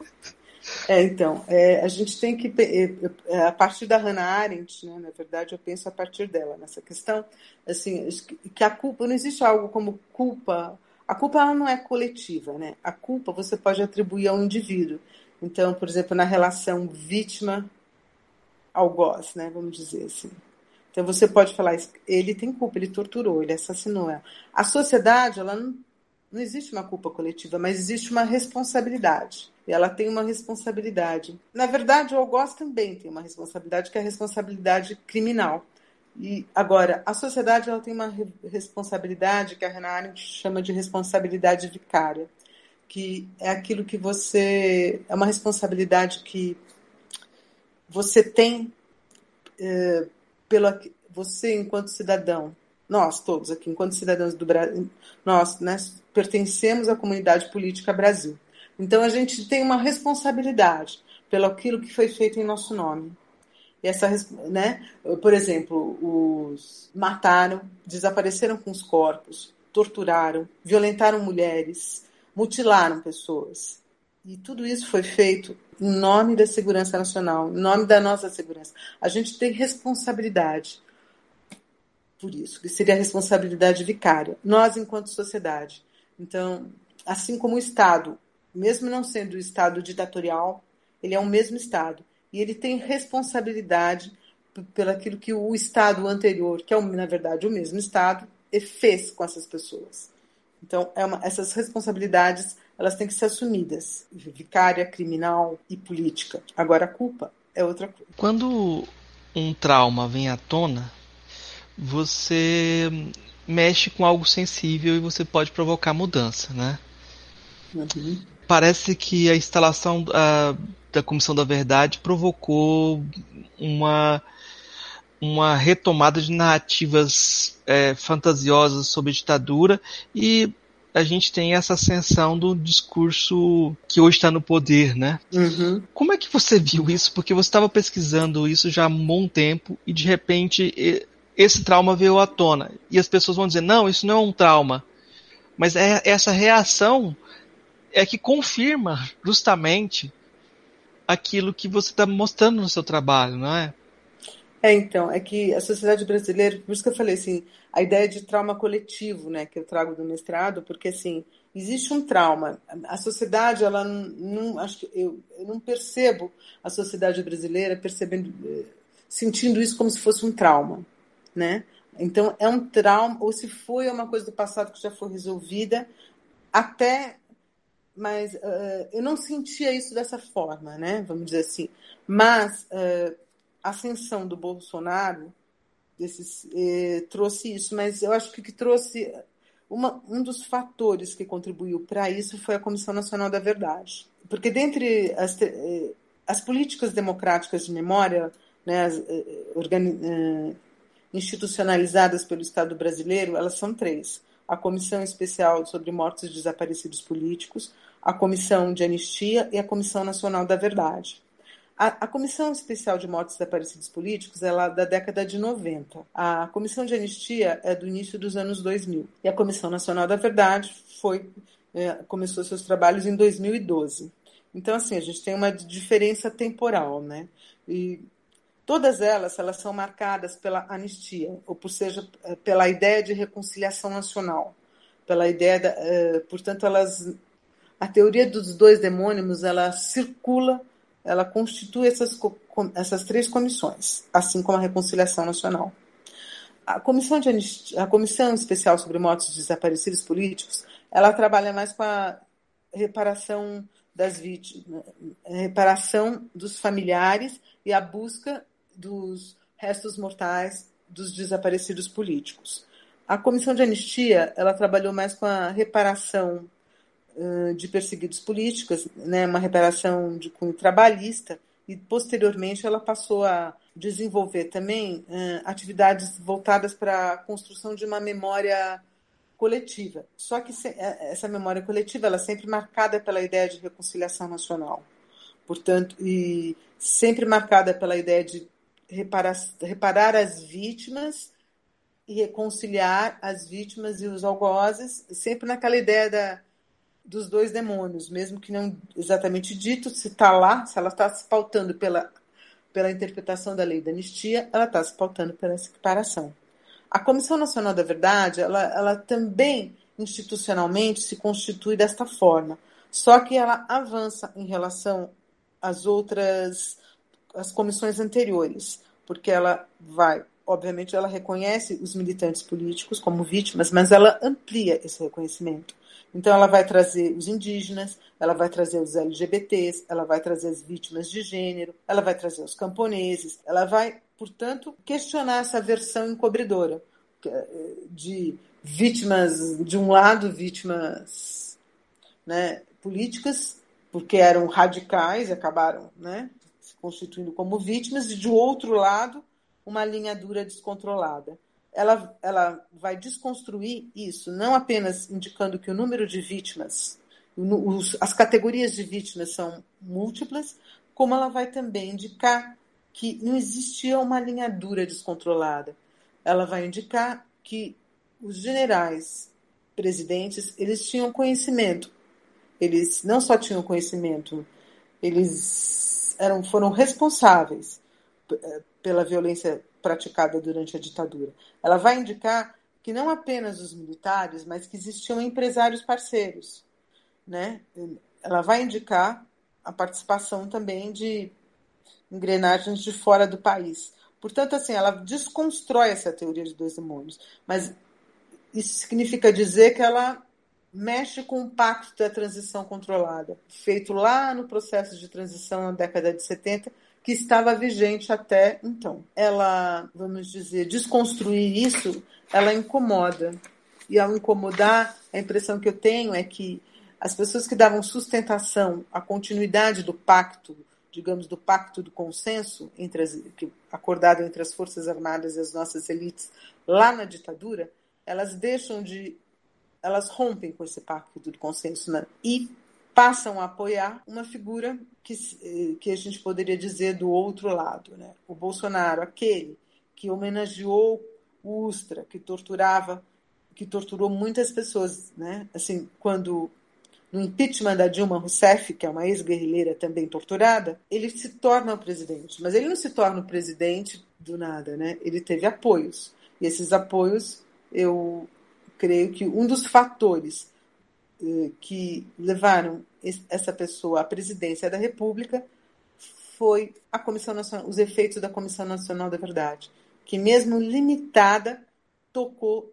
É, então, é, a gente tem que, é, é, a partir da Hannah Arendt, né, na verdade, eu penso a partir dela nessa questão, assim, que a culpa, não existe algo como culpa, a culpa ela não é coletiva, né? A culpa você pode atribuir ao indivíduo. Então, por exemplo, na relação vítima algoz, né, vamos dizer assim. Então você pode falar, ele tem culpa, ele torturou, ele assassinou ela. A sociedade, ela não, não existe uma culpa coletiva, mas existe uma responsabilidade ela tem uma responsabilidade. Na verdade, o algoz também tem uma responsabilidade, que é a responsabilidade criminal. E agora, a sociedade ela tem uma responsabilidade que a Renan chama de responsabilidade vicária, que é aquilo que você é uma responsabilidade que você tem é, você enquanto cidadão, nós todos aqui enquanto cidadãos do Brasil, nós né, pertencemos à comunidade política Brasil. Então a gente tem uma responsabilidade pelo aquilo que foi feito em nosso nome. E essa, né? Por exemplo, os mataram, desapareceram com os corpos, torturaram, violentaram mulheres, mutilaram pessoas. E tudo isso foi feito em nome da segurança nacional, em nome da nossa segurança. A gente tem responsabilidade por isso, que seria a responsabilidade vicária. Nós, enquanto sociedade. Então, assim como o Estado mesmo não sendo o Estado ditatorial, ele é o mesmo Estado. E ele tem responsabilidade pelo aquilo que o Estado anterior, que é, na verdade, o mesmo Estado, fez com essas pessoas. Então, é uma, essas responsabilidades elas têm que ser assumidas, vicária, criminal e política. Agora, a culpa é outra coisa. Quando um trauma vem à tona, você mexe com algo sensível e você pode provocar mudança, né? Uhum parece que a instalação uh, da Comissão da Verdade provocou uma, uma retomada de narrativas é, fantasiosas sobre ditadura e a gente tem essa ascensão do discurso que hoje está no poder, né? Uhum. Como é que você viu isso? Porque você estava pesquisando isso já há um bom tempo e de repente esse trauma veio à tona. E as pessoas vão dizer, não, isso não é um trauma. Mas é essa reação é que confirma justamente aquilo que você está mostrando no seu trabalho, não é? É, então, é que a sociedade brasileira, por isso que eu falei assim, a ideia de trauma coletivo, né, que eu trago do mestrado, porque assim, existe um trauma. A sociedade, ela não, acho que eu, eu não percebo a sociedade brasileira percebendo, eh, sentindo isso como se fosse um trauma, né? Então, é um trauma, ou se foi uma coisa do passado que já foi resolvida, até mas uh, eu não sentia isso dessa forma, né? Vamos dizer assim. Mas uh, a ascensão do Bolsonaro desses, eh, trouxe isso, mas eu acho que, que trouxe uma, um dos fatores que contribuiu para isso foi a Comissão Nacional da Verdade, porque dentre as, as políticas democráticas de memória, né, as, organi, institucionalizadas pelo Estado brasileiro, elas são três: a Comissão Especial sobre Mortos e Desaparecidos Políticos, a Comissão de Anistia e a Comissão Nacional da Verdade. A, Comissão Especial de Mortos e Desaparecidos Políticos é lá da década de 90. A Comissão de Anistia é do início dos anos 2000. E a Comissão Nacional da Verdade foi, é, começou seus trabalhos em 2012. Então, assim, a gente tem uma diferença temporal, né? E todas elas, elas são marcadas pela anistia, ou por seja, é, pela ideia de reconciliação nacional, pela ideia, da, uh, portanto, elas, a teoria dos dois demônios, ela circula ela constitui essas, essas três comissões, assim como a Reconciliação Nacional. A Comissão, de Anistia, a Comissão Especial sobre Mortos de Desaparecidos Políticos, ela trabalha mais com a reparação das vítimas, reparação dos familiares e a busca dos restos mortais dos desaparecidos políticos. A Comissão de Anistia, ela trabalhou mais com a reparação de perseguidos políticos, né, uma reparação de cunho trabalhista, e posteriormente ela passou a desenvolver também uh, atividades voltadas para a construção de uma memória coletiva. Só que se, é, essa memória coletiva ela é sempre marcada pela ideia de reconciliação nacional. Portanto, e sempre marcada pela ideia de reparar, reparar as vítimas e reconciliar as vítimas e os algozes, sempre naquela ideia da dos dois demônios, mesmo que não exatamente dito, se está lá, se ela está se pautando pela, pela interpretação da lei da anistia, ela está se pautando pela separação. A Comissão Nacional da Verdade, ela, ela também institucionalmente se constitui desta forma, só que ela avança em relação às outras, as comissões anteriores, porque ela vai, obviamente, ela reconhece os militantes políticos como vítimas, mas ela amplia esse reconhecimento. Então, ela vai trazer os indígenas, ela vai trazer os LGBTs, ela vai trazer as vítimas de gênero, ela vai trazer os camponeses, ela vai, portanto, questionar essa versão encobridora eh, de vítimas, de um lado, vítimas né, políticas, porque eram radicais e acabaram né, constituindo como vítimas, e de outro lado, uma linha dura descontrolada ela, ela vai desconstruir isso, não apenas indicando que o número de vítimas, os, as categorias de vítimas são múltiplas, como ela vai também indicar que não existia uma linha dura descontrolada. Ela vai indicar que os generais presidentes, eles tinham conhecimento. Eles não só tinham conhecimento, eles eram, foram responsáveis eh, pela violência praticada durante a ditadura. Ela vai indicar que não apenas os militares, mas que existiam empresários parceiros. Né? Ela vai indicar a participação também de engrenagens de fora do país. Portanto, assim, ela desconstrói essa teoria de dois demônios, mas isso significa dizer que ela mexe com o pacto da transição controlada, feito lá no processo de transição na década de 70, que estava vigente até então. Ela, vamos dizer, desconstruir isso, ela incomoda. E ao incomodar, a impressão que eu tenho é que as pessoas que davam sustentação à continuidade do pacto, digamos, do pacto do consenso entre as, acordado entre as Forças Armadas e as nossas elites lá na ditadura, elas deixam de. Elas rompem com esse pacto do consenso né? e passam a apoiar uma figura que, eh, que a gente poderia dizer do outro lado. Né? O Bolsonaro, aquele que homenageou o Ustra, que torturava, que torturou muitas pessoas. Né? Assim, quando no impeachment da Dilma Rousseff, que é uma ex-guerrilheira também torturada, ele se torna o presidente. Mas ele não se torna o presidente do nada, né? Ele teve apoios. E esses apoios, eu creio que um dos fatores eh, que levaram essa pessoa à presidência da República foi a Comissão Nacional, os efeitos da Comissão Nacional da Verdade, que mesmo limitada tocou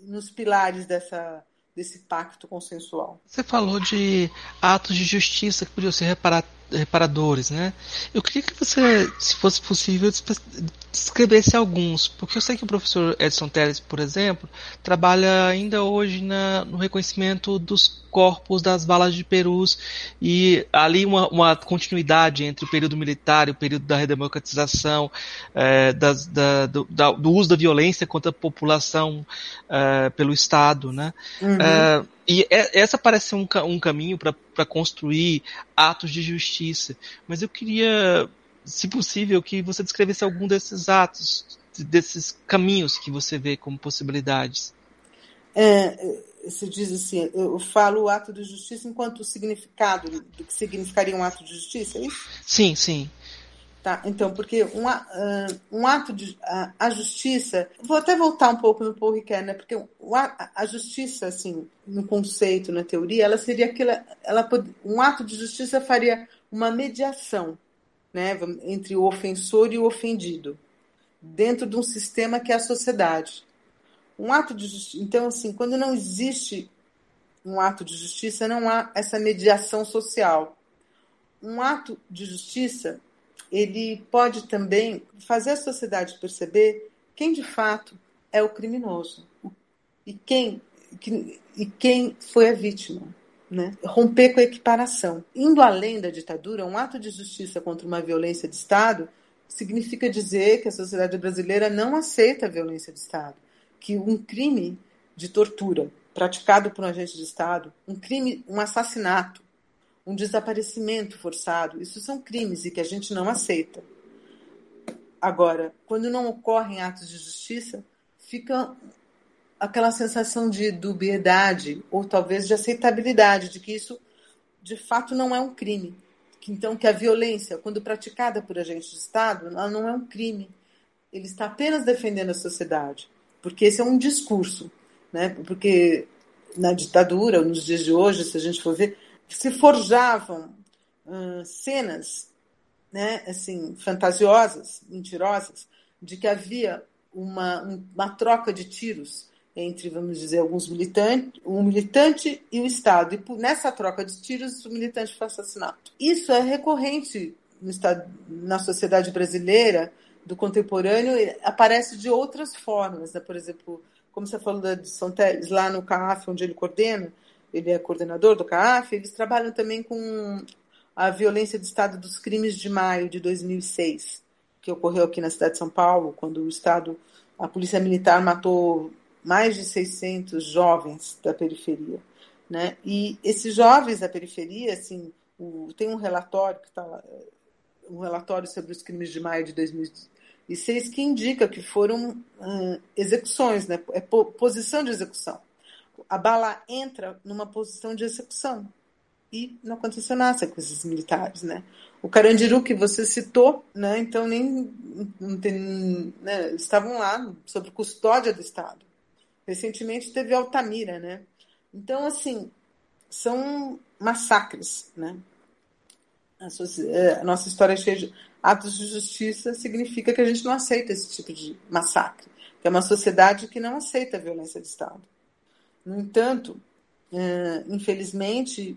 nos pilares dessa desse pacto consensual. Você falou de atos de justiça que podiam ser reparadores, né? Eu queria que você, se fosse possível, descrevesse alguns, porque eu sei que o professor Edson Teles, por exemplo, trabalha ainda hoje na, no reconhecimento dos corpos das balas de Perus e ali uma, uma continuidade entre o período militar e o período da redemocratização, é, das, da, do, da, do, uso da violência contra a população é, pelo Estado, né? Uhum. É, e essa parece ser um, um caminho para construir atos de justiça, mas eu queria se possível, que você descrevesse algum desses atos, desses caminhos que você vê como possibilidades. É, você diz assim, eu falo o ato de justiça enquanto significado do que significaria um ato de justiça, é isso? Sim, sim. Tá, então, porque um, uh, um ato de. A, a, justiça. Vou até voltar um pouco no Paul Ricoeur, né? Porque o, a, a, justiça, assim, no conceito, na teoria, ela seria aquela. Ela, um ato de justiça faria uma mediação né, entre o ofensor e o ofendido, dentro de um sistema que é a sociedade. Um ato de. Então, assim, quando não existe um ato de justiça, não há essa mediação social. Um ato de justiça, ele pode também fazer a sociedade perceber quem de fato é o criminoso e quem, e quem foi a vítima né? romper com a equiparação. Indo além da ditadura, um ato de justiça contra uma violência de Estado significa dizer que a sociedade brasileira não aceita a violência de Estado, que um crime de tortura praticado por um agente de Estado, um crime, um assassinato, um desaparecimento forçado, isso são crimes e que a gente não aceita. Agora, quando não ocorrem atos de justiça, fica aquela sensação de dubiedade ou talvez de aceitabilidade de que isso de fato não é um crime. Então que a violência, quando praticada por agentes de Estado, ela não é um crime. Ele está apenas defendendo a sociedade, porque esse é um discurso, né? Porque na ditadura, nos dias de hoje, se a gente for ver, se forjavam cenas, né, assim, fantasiosas, mentirosas, de que havia uma, uma troca de tiros entre, vamos dizer, alguns militantes, um militante e o Estado. E por, nessa troca de tiros, o militante foi assassinado. Isso é recorrente no estado, na sociedade brasileira do contemporâneo, aparece de outras formas. Né? Por exemplo, como você falou de São Teles, lá no CAF, onde ele coordena, ele é coordenador do CAF, eles trabalham também com a violência de Estado dos crimes de maio de 2006, que ocorreu aqui na cidade de São Paulo, quando o Estado, a polícia militar matou mais de 600 jovens da periferia. Né? E esses jovens da periferia, assim, o, tem um relatório que está um relatório sobre os crimes de maio de 2006 que indica que foram hum, execuções, né? é po posição de execução. A bala entra numa posição de execução e não aconteceu nada com esses militares, né? O Carandiru que você citou, né? Então nem não tem, né? estavam lá sob custódia do Estado. Recentemente teve Altamira, né? Então, assim, são massacres, né? A, é, a nossa história é cheia de atos de justiça significa que a gente não aceita esse tipo de massacre, que é uma sociedade que não aceita a violência de Estado. No entanto, é, infelizmente,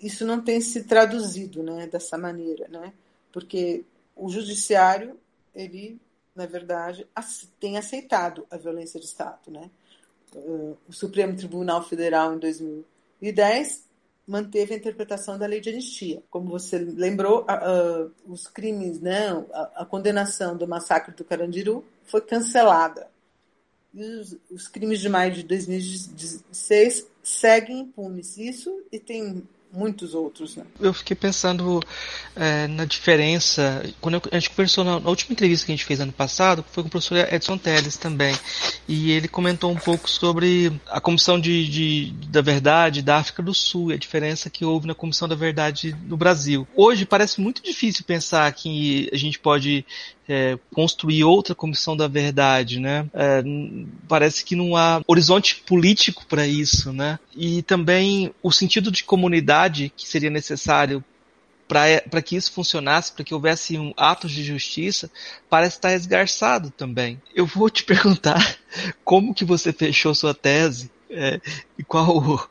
isso não tem se traduzido, né, dessa maneira, né? Porque o judiciário ele na verdade, tem aceitado a violência de Estado. Né? O Supremo Tribunal Federal, em 2010, manteve a interpretação da lei de anistia. Como você lembrou, os crimes, né, a, a, condenação do massacre do Carandiru foi cancelada. E os, os crimes de maio de 2016 seguem impunes. Isso e tem muitos outros. Né? Eu fiquei pensando é, na diferença. Quando a gente conversou na, na, última entrevista que a gente fez ano passado, foi com o professor Edson Teles também. E ele comentou um pouco sobre a Comissão de, de, da Verdade da África do Sul e a diferença que houve na Comissão da Verdade no Brasil. Hoje parece muito difícil pensar que a gente pode é, construir outra comissão da verdade, né? É, parece que não há horizonte político para isso, né? E também o sentido de comunidade que seria necessário para que isso funcionasse, para que houvesse um atos de justiça, parece estar esgarçado também. Eu vou te [laughs] perguntar como que você fechou sua tese é, e qual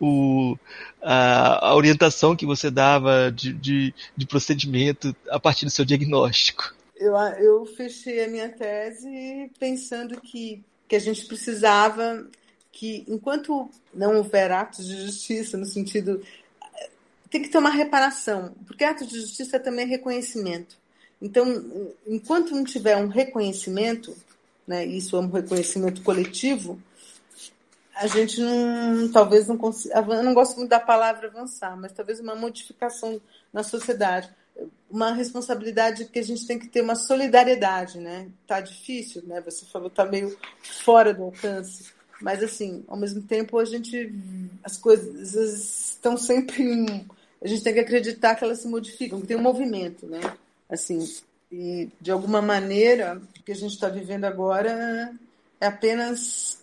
o, a, a, orientação que você dava de, de, de procedimento a partir do seu diagnóstico eu, eu fechei a minha tese pensando que, que a gente precisava que, enquanto não houver atos de justiça, no sentido. tem que ter uma reparação, porque atos de justiça é também reconhecimento. Então, enquanto não tiver um reconhecimento, né, isso é um reconhecimento coletivo, a gente não, talvez não consiga, eu não gosto muito da palavra avançar, mas talvez uma modificação na sociedade, uma responsabilidade que a gente tem que ter uma solidariedade, né? Tá difícil, né? Você falou tá meio fora do alcance, mas assim, ao mesmo tempo a gente as coisas estão sempre em, a gente tem que acreditar que elas se modificam, que tem um movimento, né? Assim, e de alguma maneira o que a gente está vivendo agora é apenas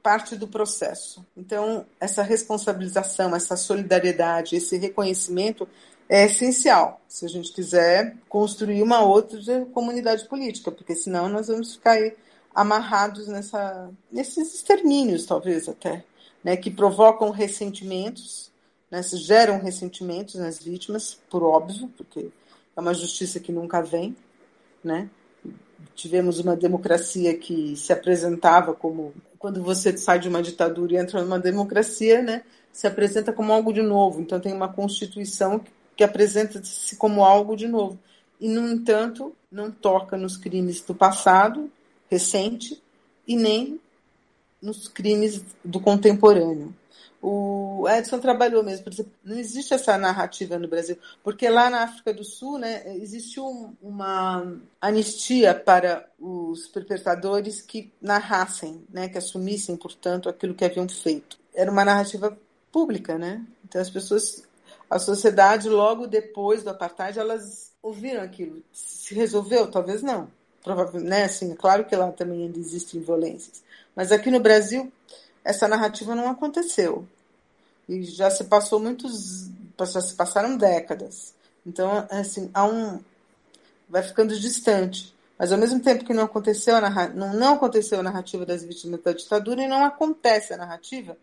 parte do processo. Então, essa responsabilização, essa solidariedade, esse reconhecimento é essencial se a gente quiser construir uma outra comunidade política, porque senão nós vamos ficar amarrados nessa, nesses extermínios, talvez até, né, que provocam ressentimentos, né, geram ressentimentos nas vítimas, por óbvio, porque é uma justiça que nunca vem, né? Tivemos uma democracia que se apresentava como quando você sai de uma ditadura e entra numa democracia, né? Se apresenta como algo de novo. Então tem uma constituição que apresenta-se como algo de novo. E no entanto, não toca nos crimes do passado recente e nem nos crimes do contemporâneo o Edson trabalhou mesmo, por exemplo, não existe essa narrativa no Brasil, porque lá na África do Sul né, existiu uma anistia para os perpetradores que narrassem, né, que assumissem, portanto, aquilo que haviam feito. Era uma narrativa pública, né? Então as pessoas, a sociedade, logo depois do apartheid, elas ouviram aquilo. Se resolveu? Talvez não. Provavelmente, né? Assim, claro que lá também ainda existem violências. Mas aqui no Brasil, essa narrativa não aconteceu. E já se passou muitos. Já se passaram décadas. Então, assim, há um. Vai ficando distante. Mas ao mesmo tempo que não aconteceu a narra... não, não aconteceu a narrativa das vítimas da ditadura e não acontece a narrativa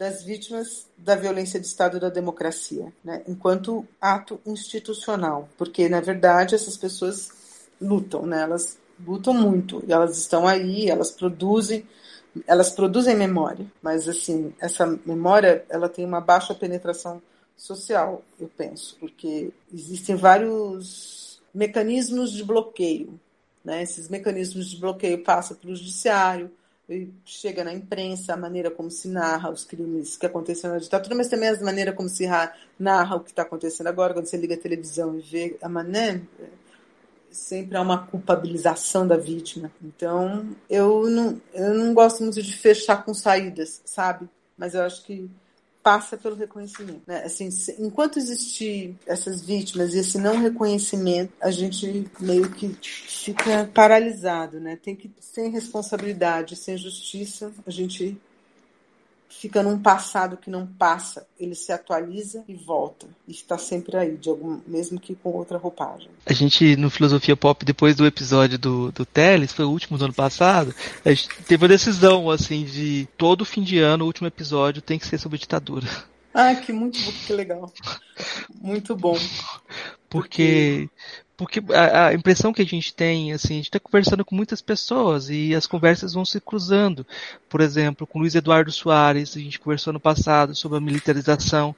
das vítimas da violência de Estado e da democracia, né? enquanto ato institucional. Porque, na verdade, essas pessoas lutam, né? elas lutam muito, e elas estão aí, elas produzem elas produzem memória, mas assim, essa memória ela tem uma baixa penetração social, eu penso, porque existem vários mecanismos de bloqueio. Né? Esses mecanismos de bloqueio passam pelo judiciário, chega na imprensa, a maneira como se narra os crimes que aconteceram na ditadura, mas também a maneira como se narra o que está acontecendo agora, quando você liga a televisão e vê a mané, sempre há uma culpabilização da vítima. Então, eu não, eu não gosto muito de fechar com saídas, sabe? Mas eu acho que passa pelo reconhecimento. Né? Assim, enquanto existir essas vítimas e esse não reconhecimento, a gente meio que fica paralisado, né? Tem que sem responsabilidade, sem justiça, a gente fica num passado que não passa, ele se atualiza e volta. E está sempre aí, de algum, mesmo que com outra roupagem. A gente, no Filosofia Pop, depois do episódio do, do Teles, foi o último do ano passado, a gente teve a decisão, assim, de todo fim de ano, o último episódio tem que ser sobre ditadura. Ah, que muito que legal. Muito bom. Porque, porque a, a, impressão que a gente tem, assim, a gente está conversando com muitas pessoas e as conversas vão se cruzando. Por exemplo, com Luiz Eduardo Soares, a gente conversou no passado sobre a militarização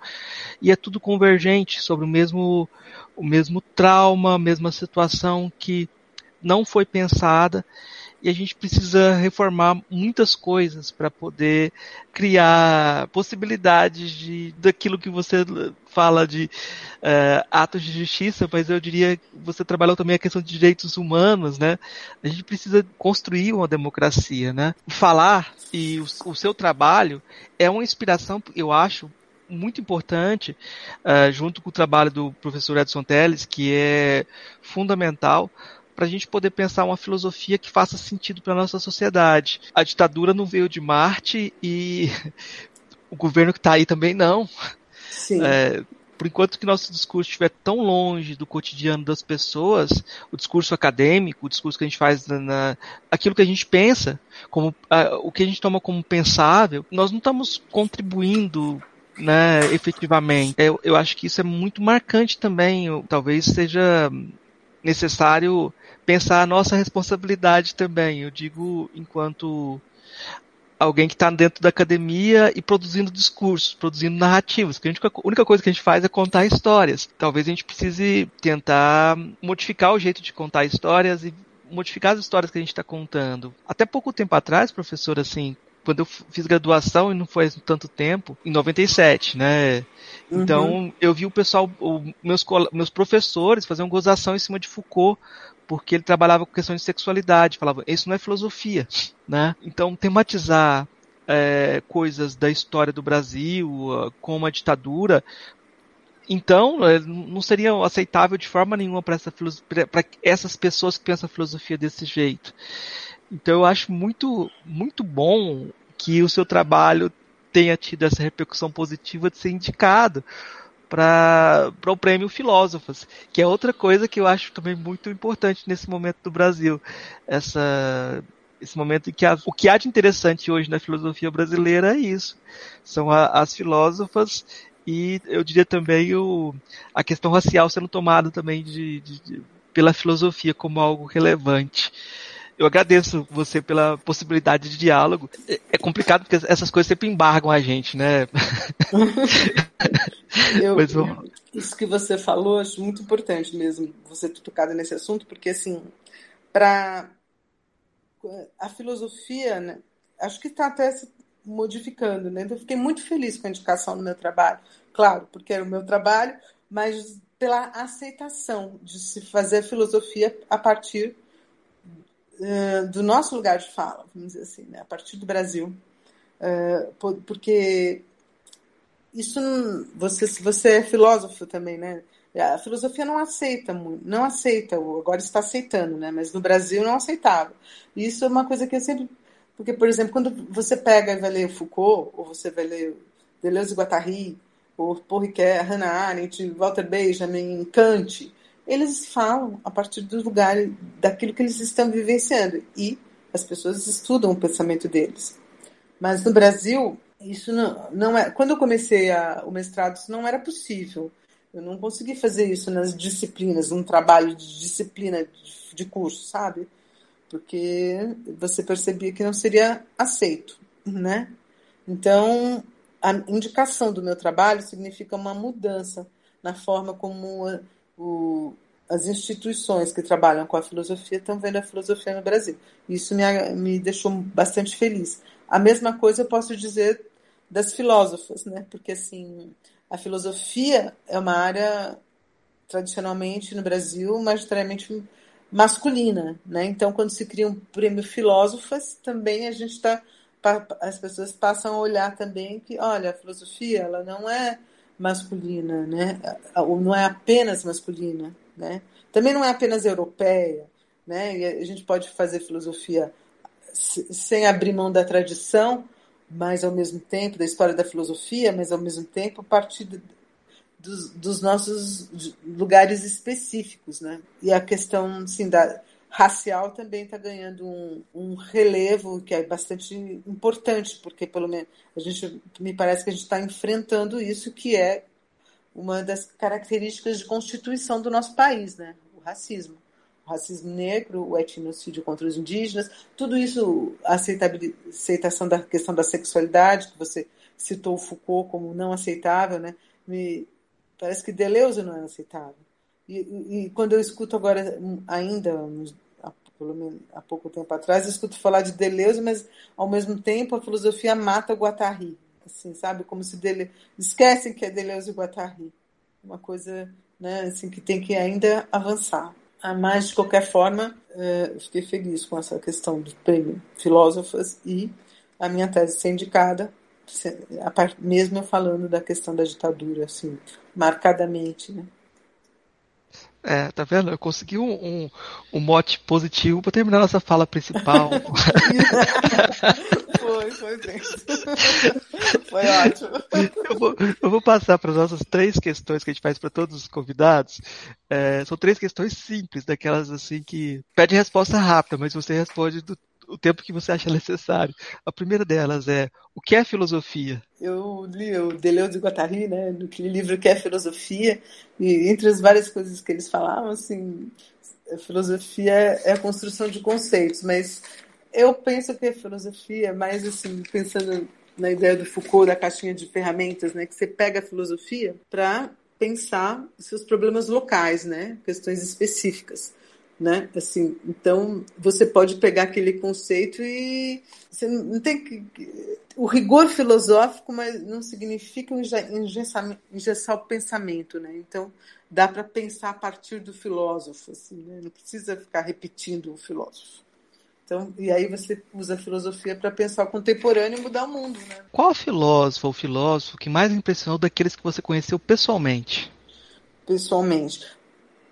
e é tudo convergente sobre o mesmo, o mesmo trauma, a mesma situação que não foi pensada e a gente precisa reformar muitas coisas para poder criar possibilidades de daquilo que você fala de uh, atos de justiça, mas eu diria que você trabalhou também a questão de direitos humanos, né? A gente precisa construir uma democracia, né? Falar e o, o seu trabalho é uma inspiração, eu acho, muito importante, uh, junto com o trabalho do professor Edson Teles, que é fundamental para a gente poder pensar uma filosofia que faça sentido para nossa sociedade. A ditadura não veio de Marte e [laughs] o governo que está aí também não. Sim. É, por enquanto que nosso discurso estiver tão longe do cotidiano das pessoas, o discurso acadêmico, o discurso que a gente faz na, na aquilo que a gente pensa, como o que a gente toma como pensável, nós não estamos contribuindo né, efetivamente. Eu, eu acho que isso é muito marcante também. Eu, talvez seja necessário pensar a nossa responsabilidade também. Eu digo enquanto alguém que está dentro da academia e produzindo discursos, produzindo narrativas. Que a, gente, a, única coisa que a gente faz é contar histórias. Talvez a gente precise tentar modificar o jeito de contar histórias e modificar as histórias que a gente está contando. Até pouco tempo atrás, professor, assim, quando eu fiz graduação e não foi tanto tempo, em 97, né? Então uhum. eu vi o pessoal, o, meus, meus professores faziam gozação em cima de Foucault, porque ele trabalhava com questões de sexualidade, falava, isso não é filosofia, né? Então tematizar é, coisas da história do Brasil, como a ditadura, então, é, não seria aceitável de forma nenhuma para essa, essas pessoas que pensam a filosofia desse jeito. Então eu acho muito, muito bom que o seu trabalho tenha tido essa repercussão positiva de ser indicado para o prêmio Filósofos, que é outra coisa que eu acho também muito importante nesse momento do Brasil. Essa, esse momento em que a, o que há de interessante hoje na filosofia brasileira é isso. São a, as filósofas e eu diria também o, a questão racial sendo tomada também de, de, de, pela filosofia como algo relevante. Eu agradeço você pela possibilidade de diálogo. É, é complicado porque essas coisas sempre embargam a gente, né? [laughs] eu, [laughs] Mas, Isso que você falou, acho muito importante mesmo você ter tocado nesse assunto, porque assim, para a filosofia, né, acho que está até se modificando, né? Então, eu fiquei muito feliz com a indicação no meu trabalho, claro, porque era o meu trabalho, mas pela aceitação de se fazer filosofia a partir do nosso lugar de fala, vamos dizer assim, né? a partir do Brasil. Uh, porque isso você você é filósofo também, né? A filosofia não aceita não aceita, agora está aceitando, né? Mas no Brasil não aceitava. E isso é uma coisa que eu sempre porque, por exemplo, quando você pega e vai ler Foucault, ou você vai ler Deleuze e Guattari, ou Paul Hannah Arendt, Walter Benjamin, Kant, eles falam a partir do lugar daquilo que eles estão vivenciando e as pessoas estudam o pensamento deles. Mas no Brasil, isso não, não é. Quando eu comecei a, o mestrado, isso não era possível. Eu não consegui fazer isso nas disciplinas, num trabalho de disciplina de, de curso, sabe? Porque você percebia que não seria aceito, né? Então, a indicação do meu trabalho significa uma mudança na forma como as instituições que trabalham com a filosofia estão vendo a filosofia no Brasil. Isso me, me deixou bastante feliz. A mesma coisa eu posso dizer das filósofas, né? Porque assim, a filosofia é uma área tradicionalmente no Brasil majoritariamente masculina, né? Então, quando se cria um prêmio filósofas, também a gente está as pessoas passam a olhar também que, olha, a filosofia ela não é masculina, né? Não é apenas masculina, né? Também não é apenas europeia, né? E a gente pode fazer filosofia sem abrir mão da tradição, mas ao mesmo tempo da história da filosofia, mas ao mesmo tempo a partir dos, dos nossos lugares específicos, né? E a questão, assim, da racial também está ganhando um, um, relevo que é bastante importante, porque pelo menos a gente me parece que a gente está enfrentando isso que é uma das características de constituição do nosso país, né? O racismo. O racismo negro, o etnocídio contra os indígenas, tudo isso, a aceitação da questão da sexualidade, que você citou o Foucault como não aceitável, né? Me parece que Deleuze não é aceitável. E, e, quando eu escuto agora, ainda, pelo menos há pouco tempo atrás, eu escuto falar de Deleuze, mas ao mesmo tempo a filosofia mata Guattari. Assim, sabe? Como se Deleuze... esquecem que é Deleuze e Guattari. Uma coisa né, assim, que tem que ainda avançar. Ah, mas, de qualquer forma, eh, fiquei feliz com essa questão do prêmio Filósofas e a minha tese ser indicada, mesmo eu falando da questão da ditadura, assim, marcadamente, né? É, tá vendo? Eu consegui um, um, um mote positivo para terminar nossa fala principal. [laughs] foi, foi bem. Foi ótimo. Eu vou, eu vou passar para as nossas três questões que a gente faz para todos os convidados. É, são três questões simples, daquelas assim que pede resposta rápida, mas você responde do, o tempo que você acha necessário. A primeira delas é o que é filosofia? Eu li o Deleuze e Guattari, né, no livro que é filosofia, e entre as várias coisas que eles falavam, assim, a filosofia é a construção de conceitos, mas eu penso que a filosofia, mais assim, pensando na ideia do Foucault da caixinha de ferramentas, né, que você pega a filosofia para pensar seus problemas locais, né, questões específicas né? Assim, então você pode pegar aquele conceito e você não tem que o rigor filosófico, mas não significa engessar, engessar o pensamento, né? Então dá para pensar a partir do filósofo, assim, né? Não precisa ficar repetindo o filósofo. Então, e aí você usa a filosofia para pensar o contemporâneo e mudar o mundo, né? Qual filósofo ou filósofo que mais impressionou daqueles que você conheceu pessoalmente? Pessoalmente.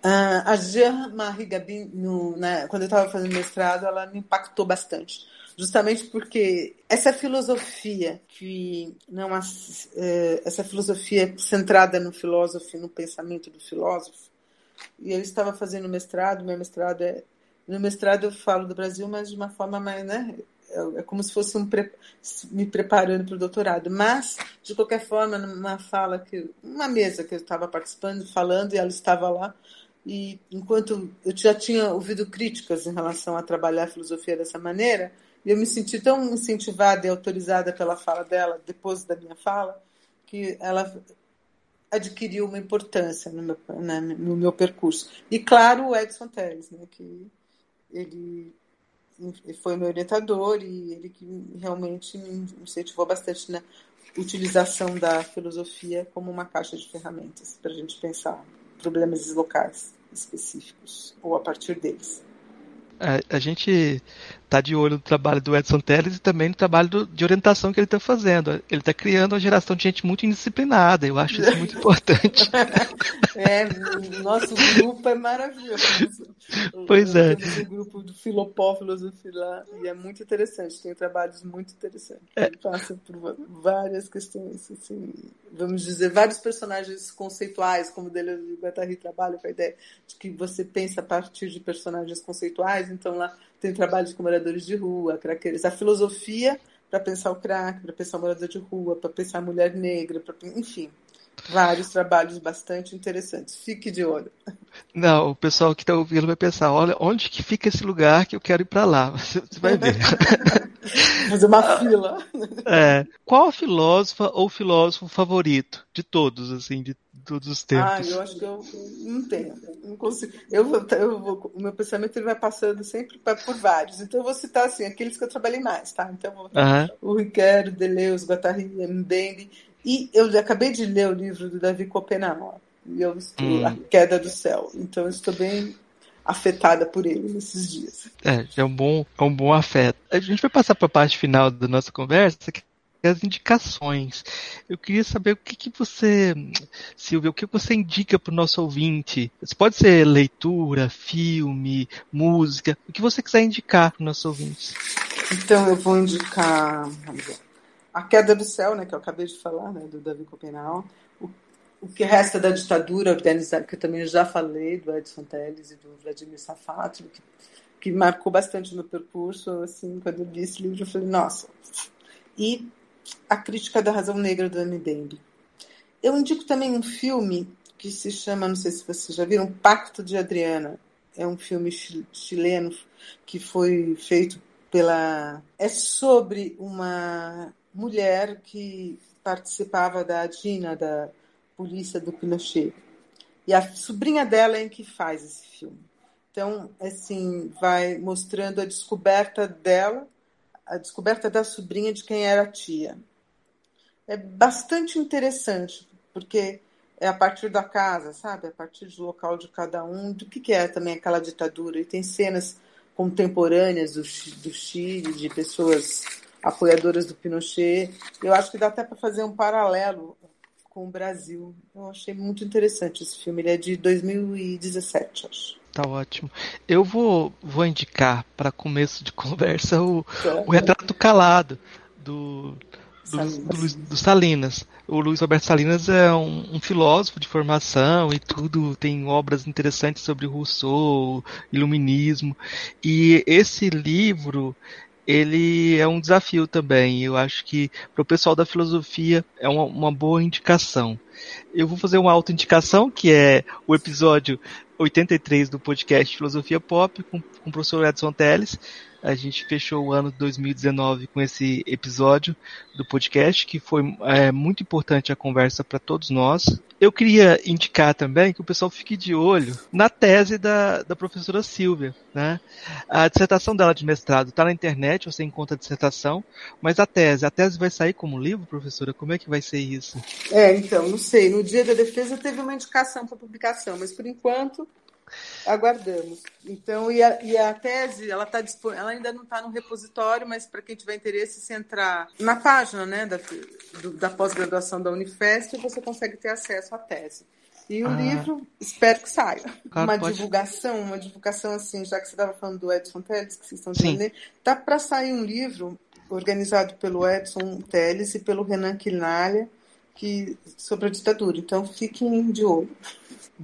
Uh, a Jean-Marie Gabi, no, né, quando eu estava fazendo mestrado, ela me impactou bastante. Justamente porque essa filosofia que não é, essa filosofia centrada no filósofo, no pensamento do filósofo, e eu estava fazendo mestrado, meu mestrado é no mestrado eu falo do Brasil, mas de uma forma mais, né, é, é como se fosse um pre, me preparando para o doutorado. Mas, de qualquer forma, numa fala que uma mesa que eu estava participando, falando, e ela estava lá, e enquanto eu já tinha ouvido críticas em relação a trabalhar a filosofia dessa maneira, eu me senti tão incentivada e autorizada pela fala dela, depois da minha fala, que ela adquiriu uma importância no meu, né, no meu percurso. E, claro, o Edson Telles, né, que ele foi meu orientador e ele que realmente me incentivou bastante na utilização da filosofia como uma caixa de ferramentas para a gente pensar problemas locais específicos, ou a partir deles. A, a gente está de olho no trabalho do Edson Telles e também no trabalho do, de orientação que ele está fazendo. Ele está criando uma geração de gente muito indisciplinada. Eu acho isso muito [laughs] importante. [laughs] é, nosso grupo é maravilhoso. Pois é. Temos o grupo do Filopó Filosofia lá e é muito interessante. Tem trabalhos muito interessantes. É. Ele passa por várias questões, assim, vamos dizer, vários personagens conceituais, como o Deleuze e Guattari trabalham com a ideia de que você pensa a partir de personagens conceituais. Então lá tem trabalhos com moradores de rua, craqueiros. A filosofia para pensar o crack, para pensar o morador de rua, para pensar a mulher negra, pra, enfim, vários trabalhos bastante interessantes. Fique de olho. Não, o pessoal que está ouvindo vai pensar, olha, onde que fica esse lugar que eu quero ir para lá? [laughs] Você, vai ver. [laughs] Fazer uma fila. É. Qual a filósofa ou filósofo favorito de todos, assim, de todos os tempos? Ah, eu acho que eu não tenho. Não consigo. Eu vou, eu vou, o meu pensamento ele vai passando sempre por vários. Então eu vou citar assim, aqueles que eu trabalhei mais, tá? Então vou, o Riquelme, Deleuze, Guattari, Mbembe. E eu acabei de ler o livro do Davi Copenhague. E eu estou hum. A Queda do Céu. Então eu estou bem afetada por ele nesses dias. É, é um bom, é um bom afeto. A gente vai passar para a parte final da nossa conversa, que as indicações. Eu queria saber o que, que você, Silvia, o que você indica para o nosso ouvinte? Isso pode ser leitura, filme, música, o que você quiser indicar para os nossos ouvintes. Então eu vou indicar A Queda do Céu, né, que eu acabei de falar, né, do Davi Copenau. O, o que resta da ditadura organizada, que eu também já falei, do Edson Telles e do Vladimir Safatli, que, que marcou bastante no percurso. Assim, quando eu li esse livro, eu falei, nossa. E a Crítica da Razão Negra do Mbembe. Eu indico também um filme que se chama, não sei se vocês já viram, Pacto de Adriana. É um filme chileno que foi feito pela. É sobre uma mulher que participava da DINA, da polícia do Pinochet. E a sobrinha dela é que faz esse filme. Então, assim, vai mostrando a descoberta dela a descoberta da sobrinha de quem era a tia. É bastante interessante, porque é a partir da casa, sabe? A partir do local de cada um, do que, que é também aquela ditadura. E tem cenas contemporâneas do, do Chile, de pessoas apoiadoras do Pinochet. Eu acho que dá até para fazer um paralelo com o Brasil. Eu achei muito interessante esse filme. Ele é de 2017, acho. Tá ótimo. Eu vou, vou indicar para começo de [laughs] conversa o, o retrato calado do, do, do, do, Salinas. O Luiz Roberto Salinas é um, um, filósofo de formação e tudo, tem obras interessantes sobre Rousseau, iluminismo. E esse livro ele é um desafio também. Eu acho que para o pessoal da filosofia é uma, uma boa indicação. Eu vou fazer uma auto-indicação, que é o episódio 83 do podcast Filosofia Pop, com, com o professor Edson Teles. A gente fechou o ano de 2019 com esse episódio do podcast, que foi é, muito importante a conversa para todos nós. Eu queria indicar também que o pessoal fique de olho na tese da, da professora Silvia. Né? A dissertação dela de mestrado está na internet, você encontra a dissertação, mas a tese, a tese vai sair como livro, professora? Como é que vai ser isso? É, então, não sei. No dia da defesa teve uma indicação para publicação, mas por enquanto Aguardamos. Então, e a, e a tese, ela, tá, ela ainda não está no repositório, mas para quem tiver interesse, se entrar na página né, da, da pós-graduação da Unifesp, você consegue ter acesso à tese. E o ah. livro, espero que saia. Claro, uma pode. divulgação, uma divulgação assim, já que você estava falando do Edson Teles, que vocês estão entendendo, tá para sair um livro organizado pelo Edson Teles e pelo Renan Quinalha, que sobre a ditadura. Então fiquem de olho.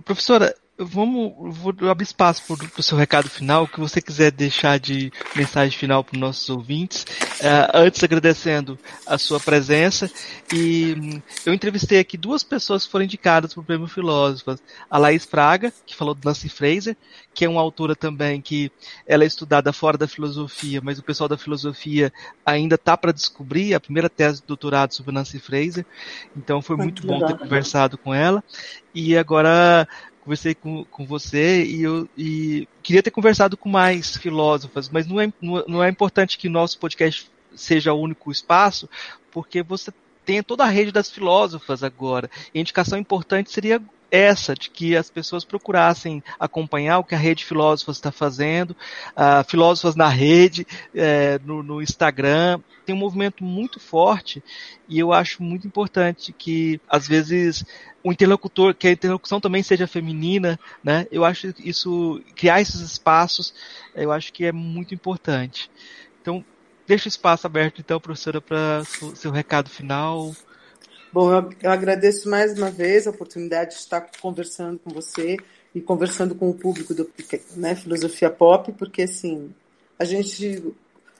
Professora, vamos vou abrir espaço para o seu recado final, o que você quiser deixar de mensagem final para os nossos ouvintes. Uh, antes agradecendo a sua presença e um, eu entrevistei aqui duas pessoas que foram indicadas para o Prêmio Filósofas. A Laís Fraga, que falou do Nancy Fraser, que é uma autora também que ela é estudada fora da filosofia, mas o pessoal da filosofia ainda está para descobrir a primeira tese de doutorado sobre Nancy Fraser. Então foi muito bom ter conversado com ela. E agora conversei com, com você e eu e queria ter conversado com mais filósofas, mas não é, não é importante que nosso podcast seja o único espaço, porque você tem toda a rede das filósofas agora. E a indicação importante seria essa, de que as pessoas procurassem acompanhar o que a rede filósofas está fazendo, uh, filósofas na rede, uh, no, no, Instagram, tem um movimento muito forte e eu acho muito importante que, às vezes, o interlocutor, que a interlocução também seja feminina, né? Eu acho isso, criar esses espaços, eu acho que é muito importante. Então, deixa o espaço aberto, então, professora, para seu recado final. Bom, eu, agradeço mais uma vez a oportunidade de estar conversando com você e conversando com o público do né, Filosofia Pop, porque assim, a gente,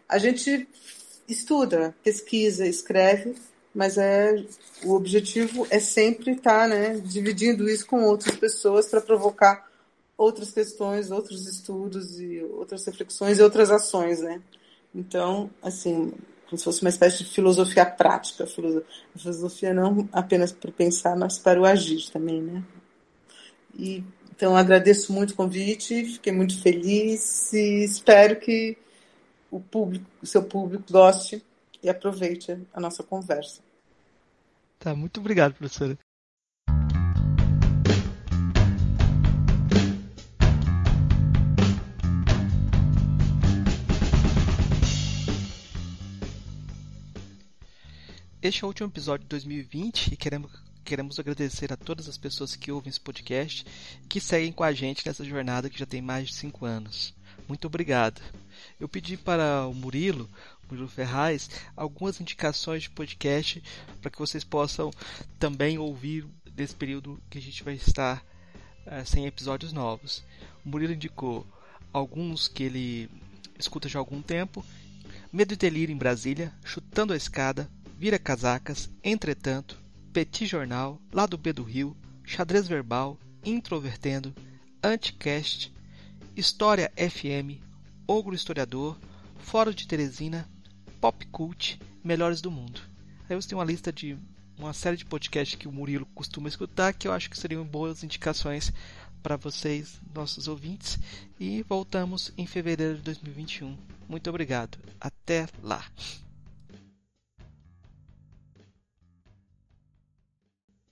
a gente estuda, pesquisa, escreve, mas é o objetivo é sempre estar né, dividindo isso com outras pessoas para provocar outras questões, outros estudos e outras reflexões e outras ações, né? Então, assim, como se fosse uma espécie de filosofia prática. Filosofia não apenas para pensar, mas para o agir também, né? E, então, agradeço muito o convite, fiquei muito feliz e espero que o público, o seu público goste e aproveite a nossa conversa. Tá, muito obrigado, professora. Este é o último episódio de 2020 e queremos, queremos agradecer a todas as pessoas que ouvem esse podcast e que seguem com a gente nessa jornada que já tem mais de 5 anos. Muito obrigado. Eu pedi para o Murilo, Murilo Ferraz, algumas indicações de podcast para que vocês possam também ouvir nesse período que a gente vai estar uh, sem episódios novos. O Murilo indicou alguns que ele escuta já há algum tempo. Medo e Delírio em Brasília, Chutando a Escada, Vira Casacas, Entretanto, Petit Jornal, Lado B do Rio, Xadrez Verbal, Introvertendo, Anticast, História FM, Ogro Historiador, Fórum de Teresina, Pop Cult, Melhores do Mundo. Aí você tem uma lista de uma série de podcasts que o Murilo costuma escutar que eu acho que seriam boas indicações para vocês, nossos ouvintes. E voltamos em fevereiro de 2021. Muito obrigado. Até lá.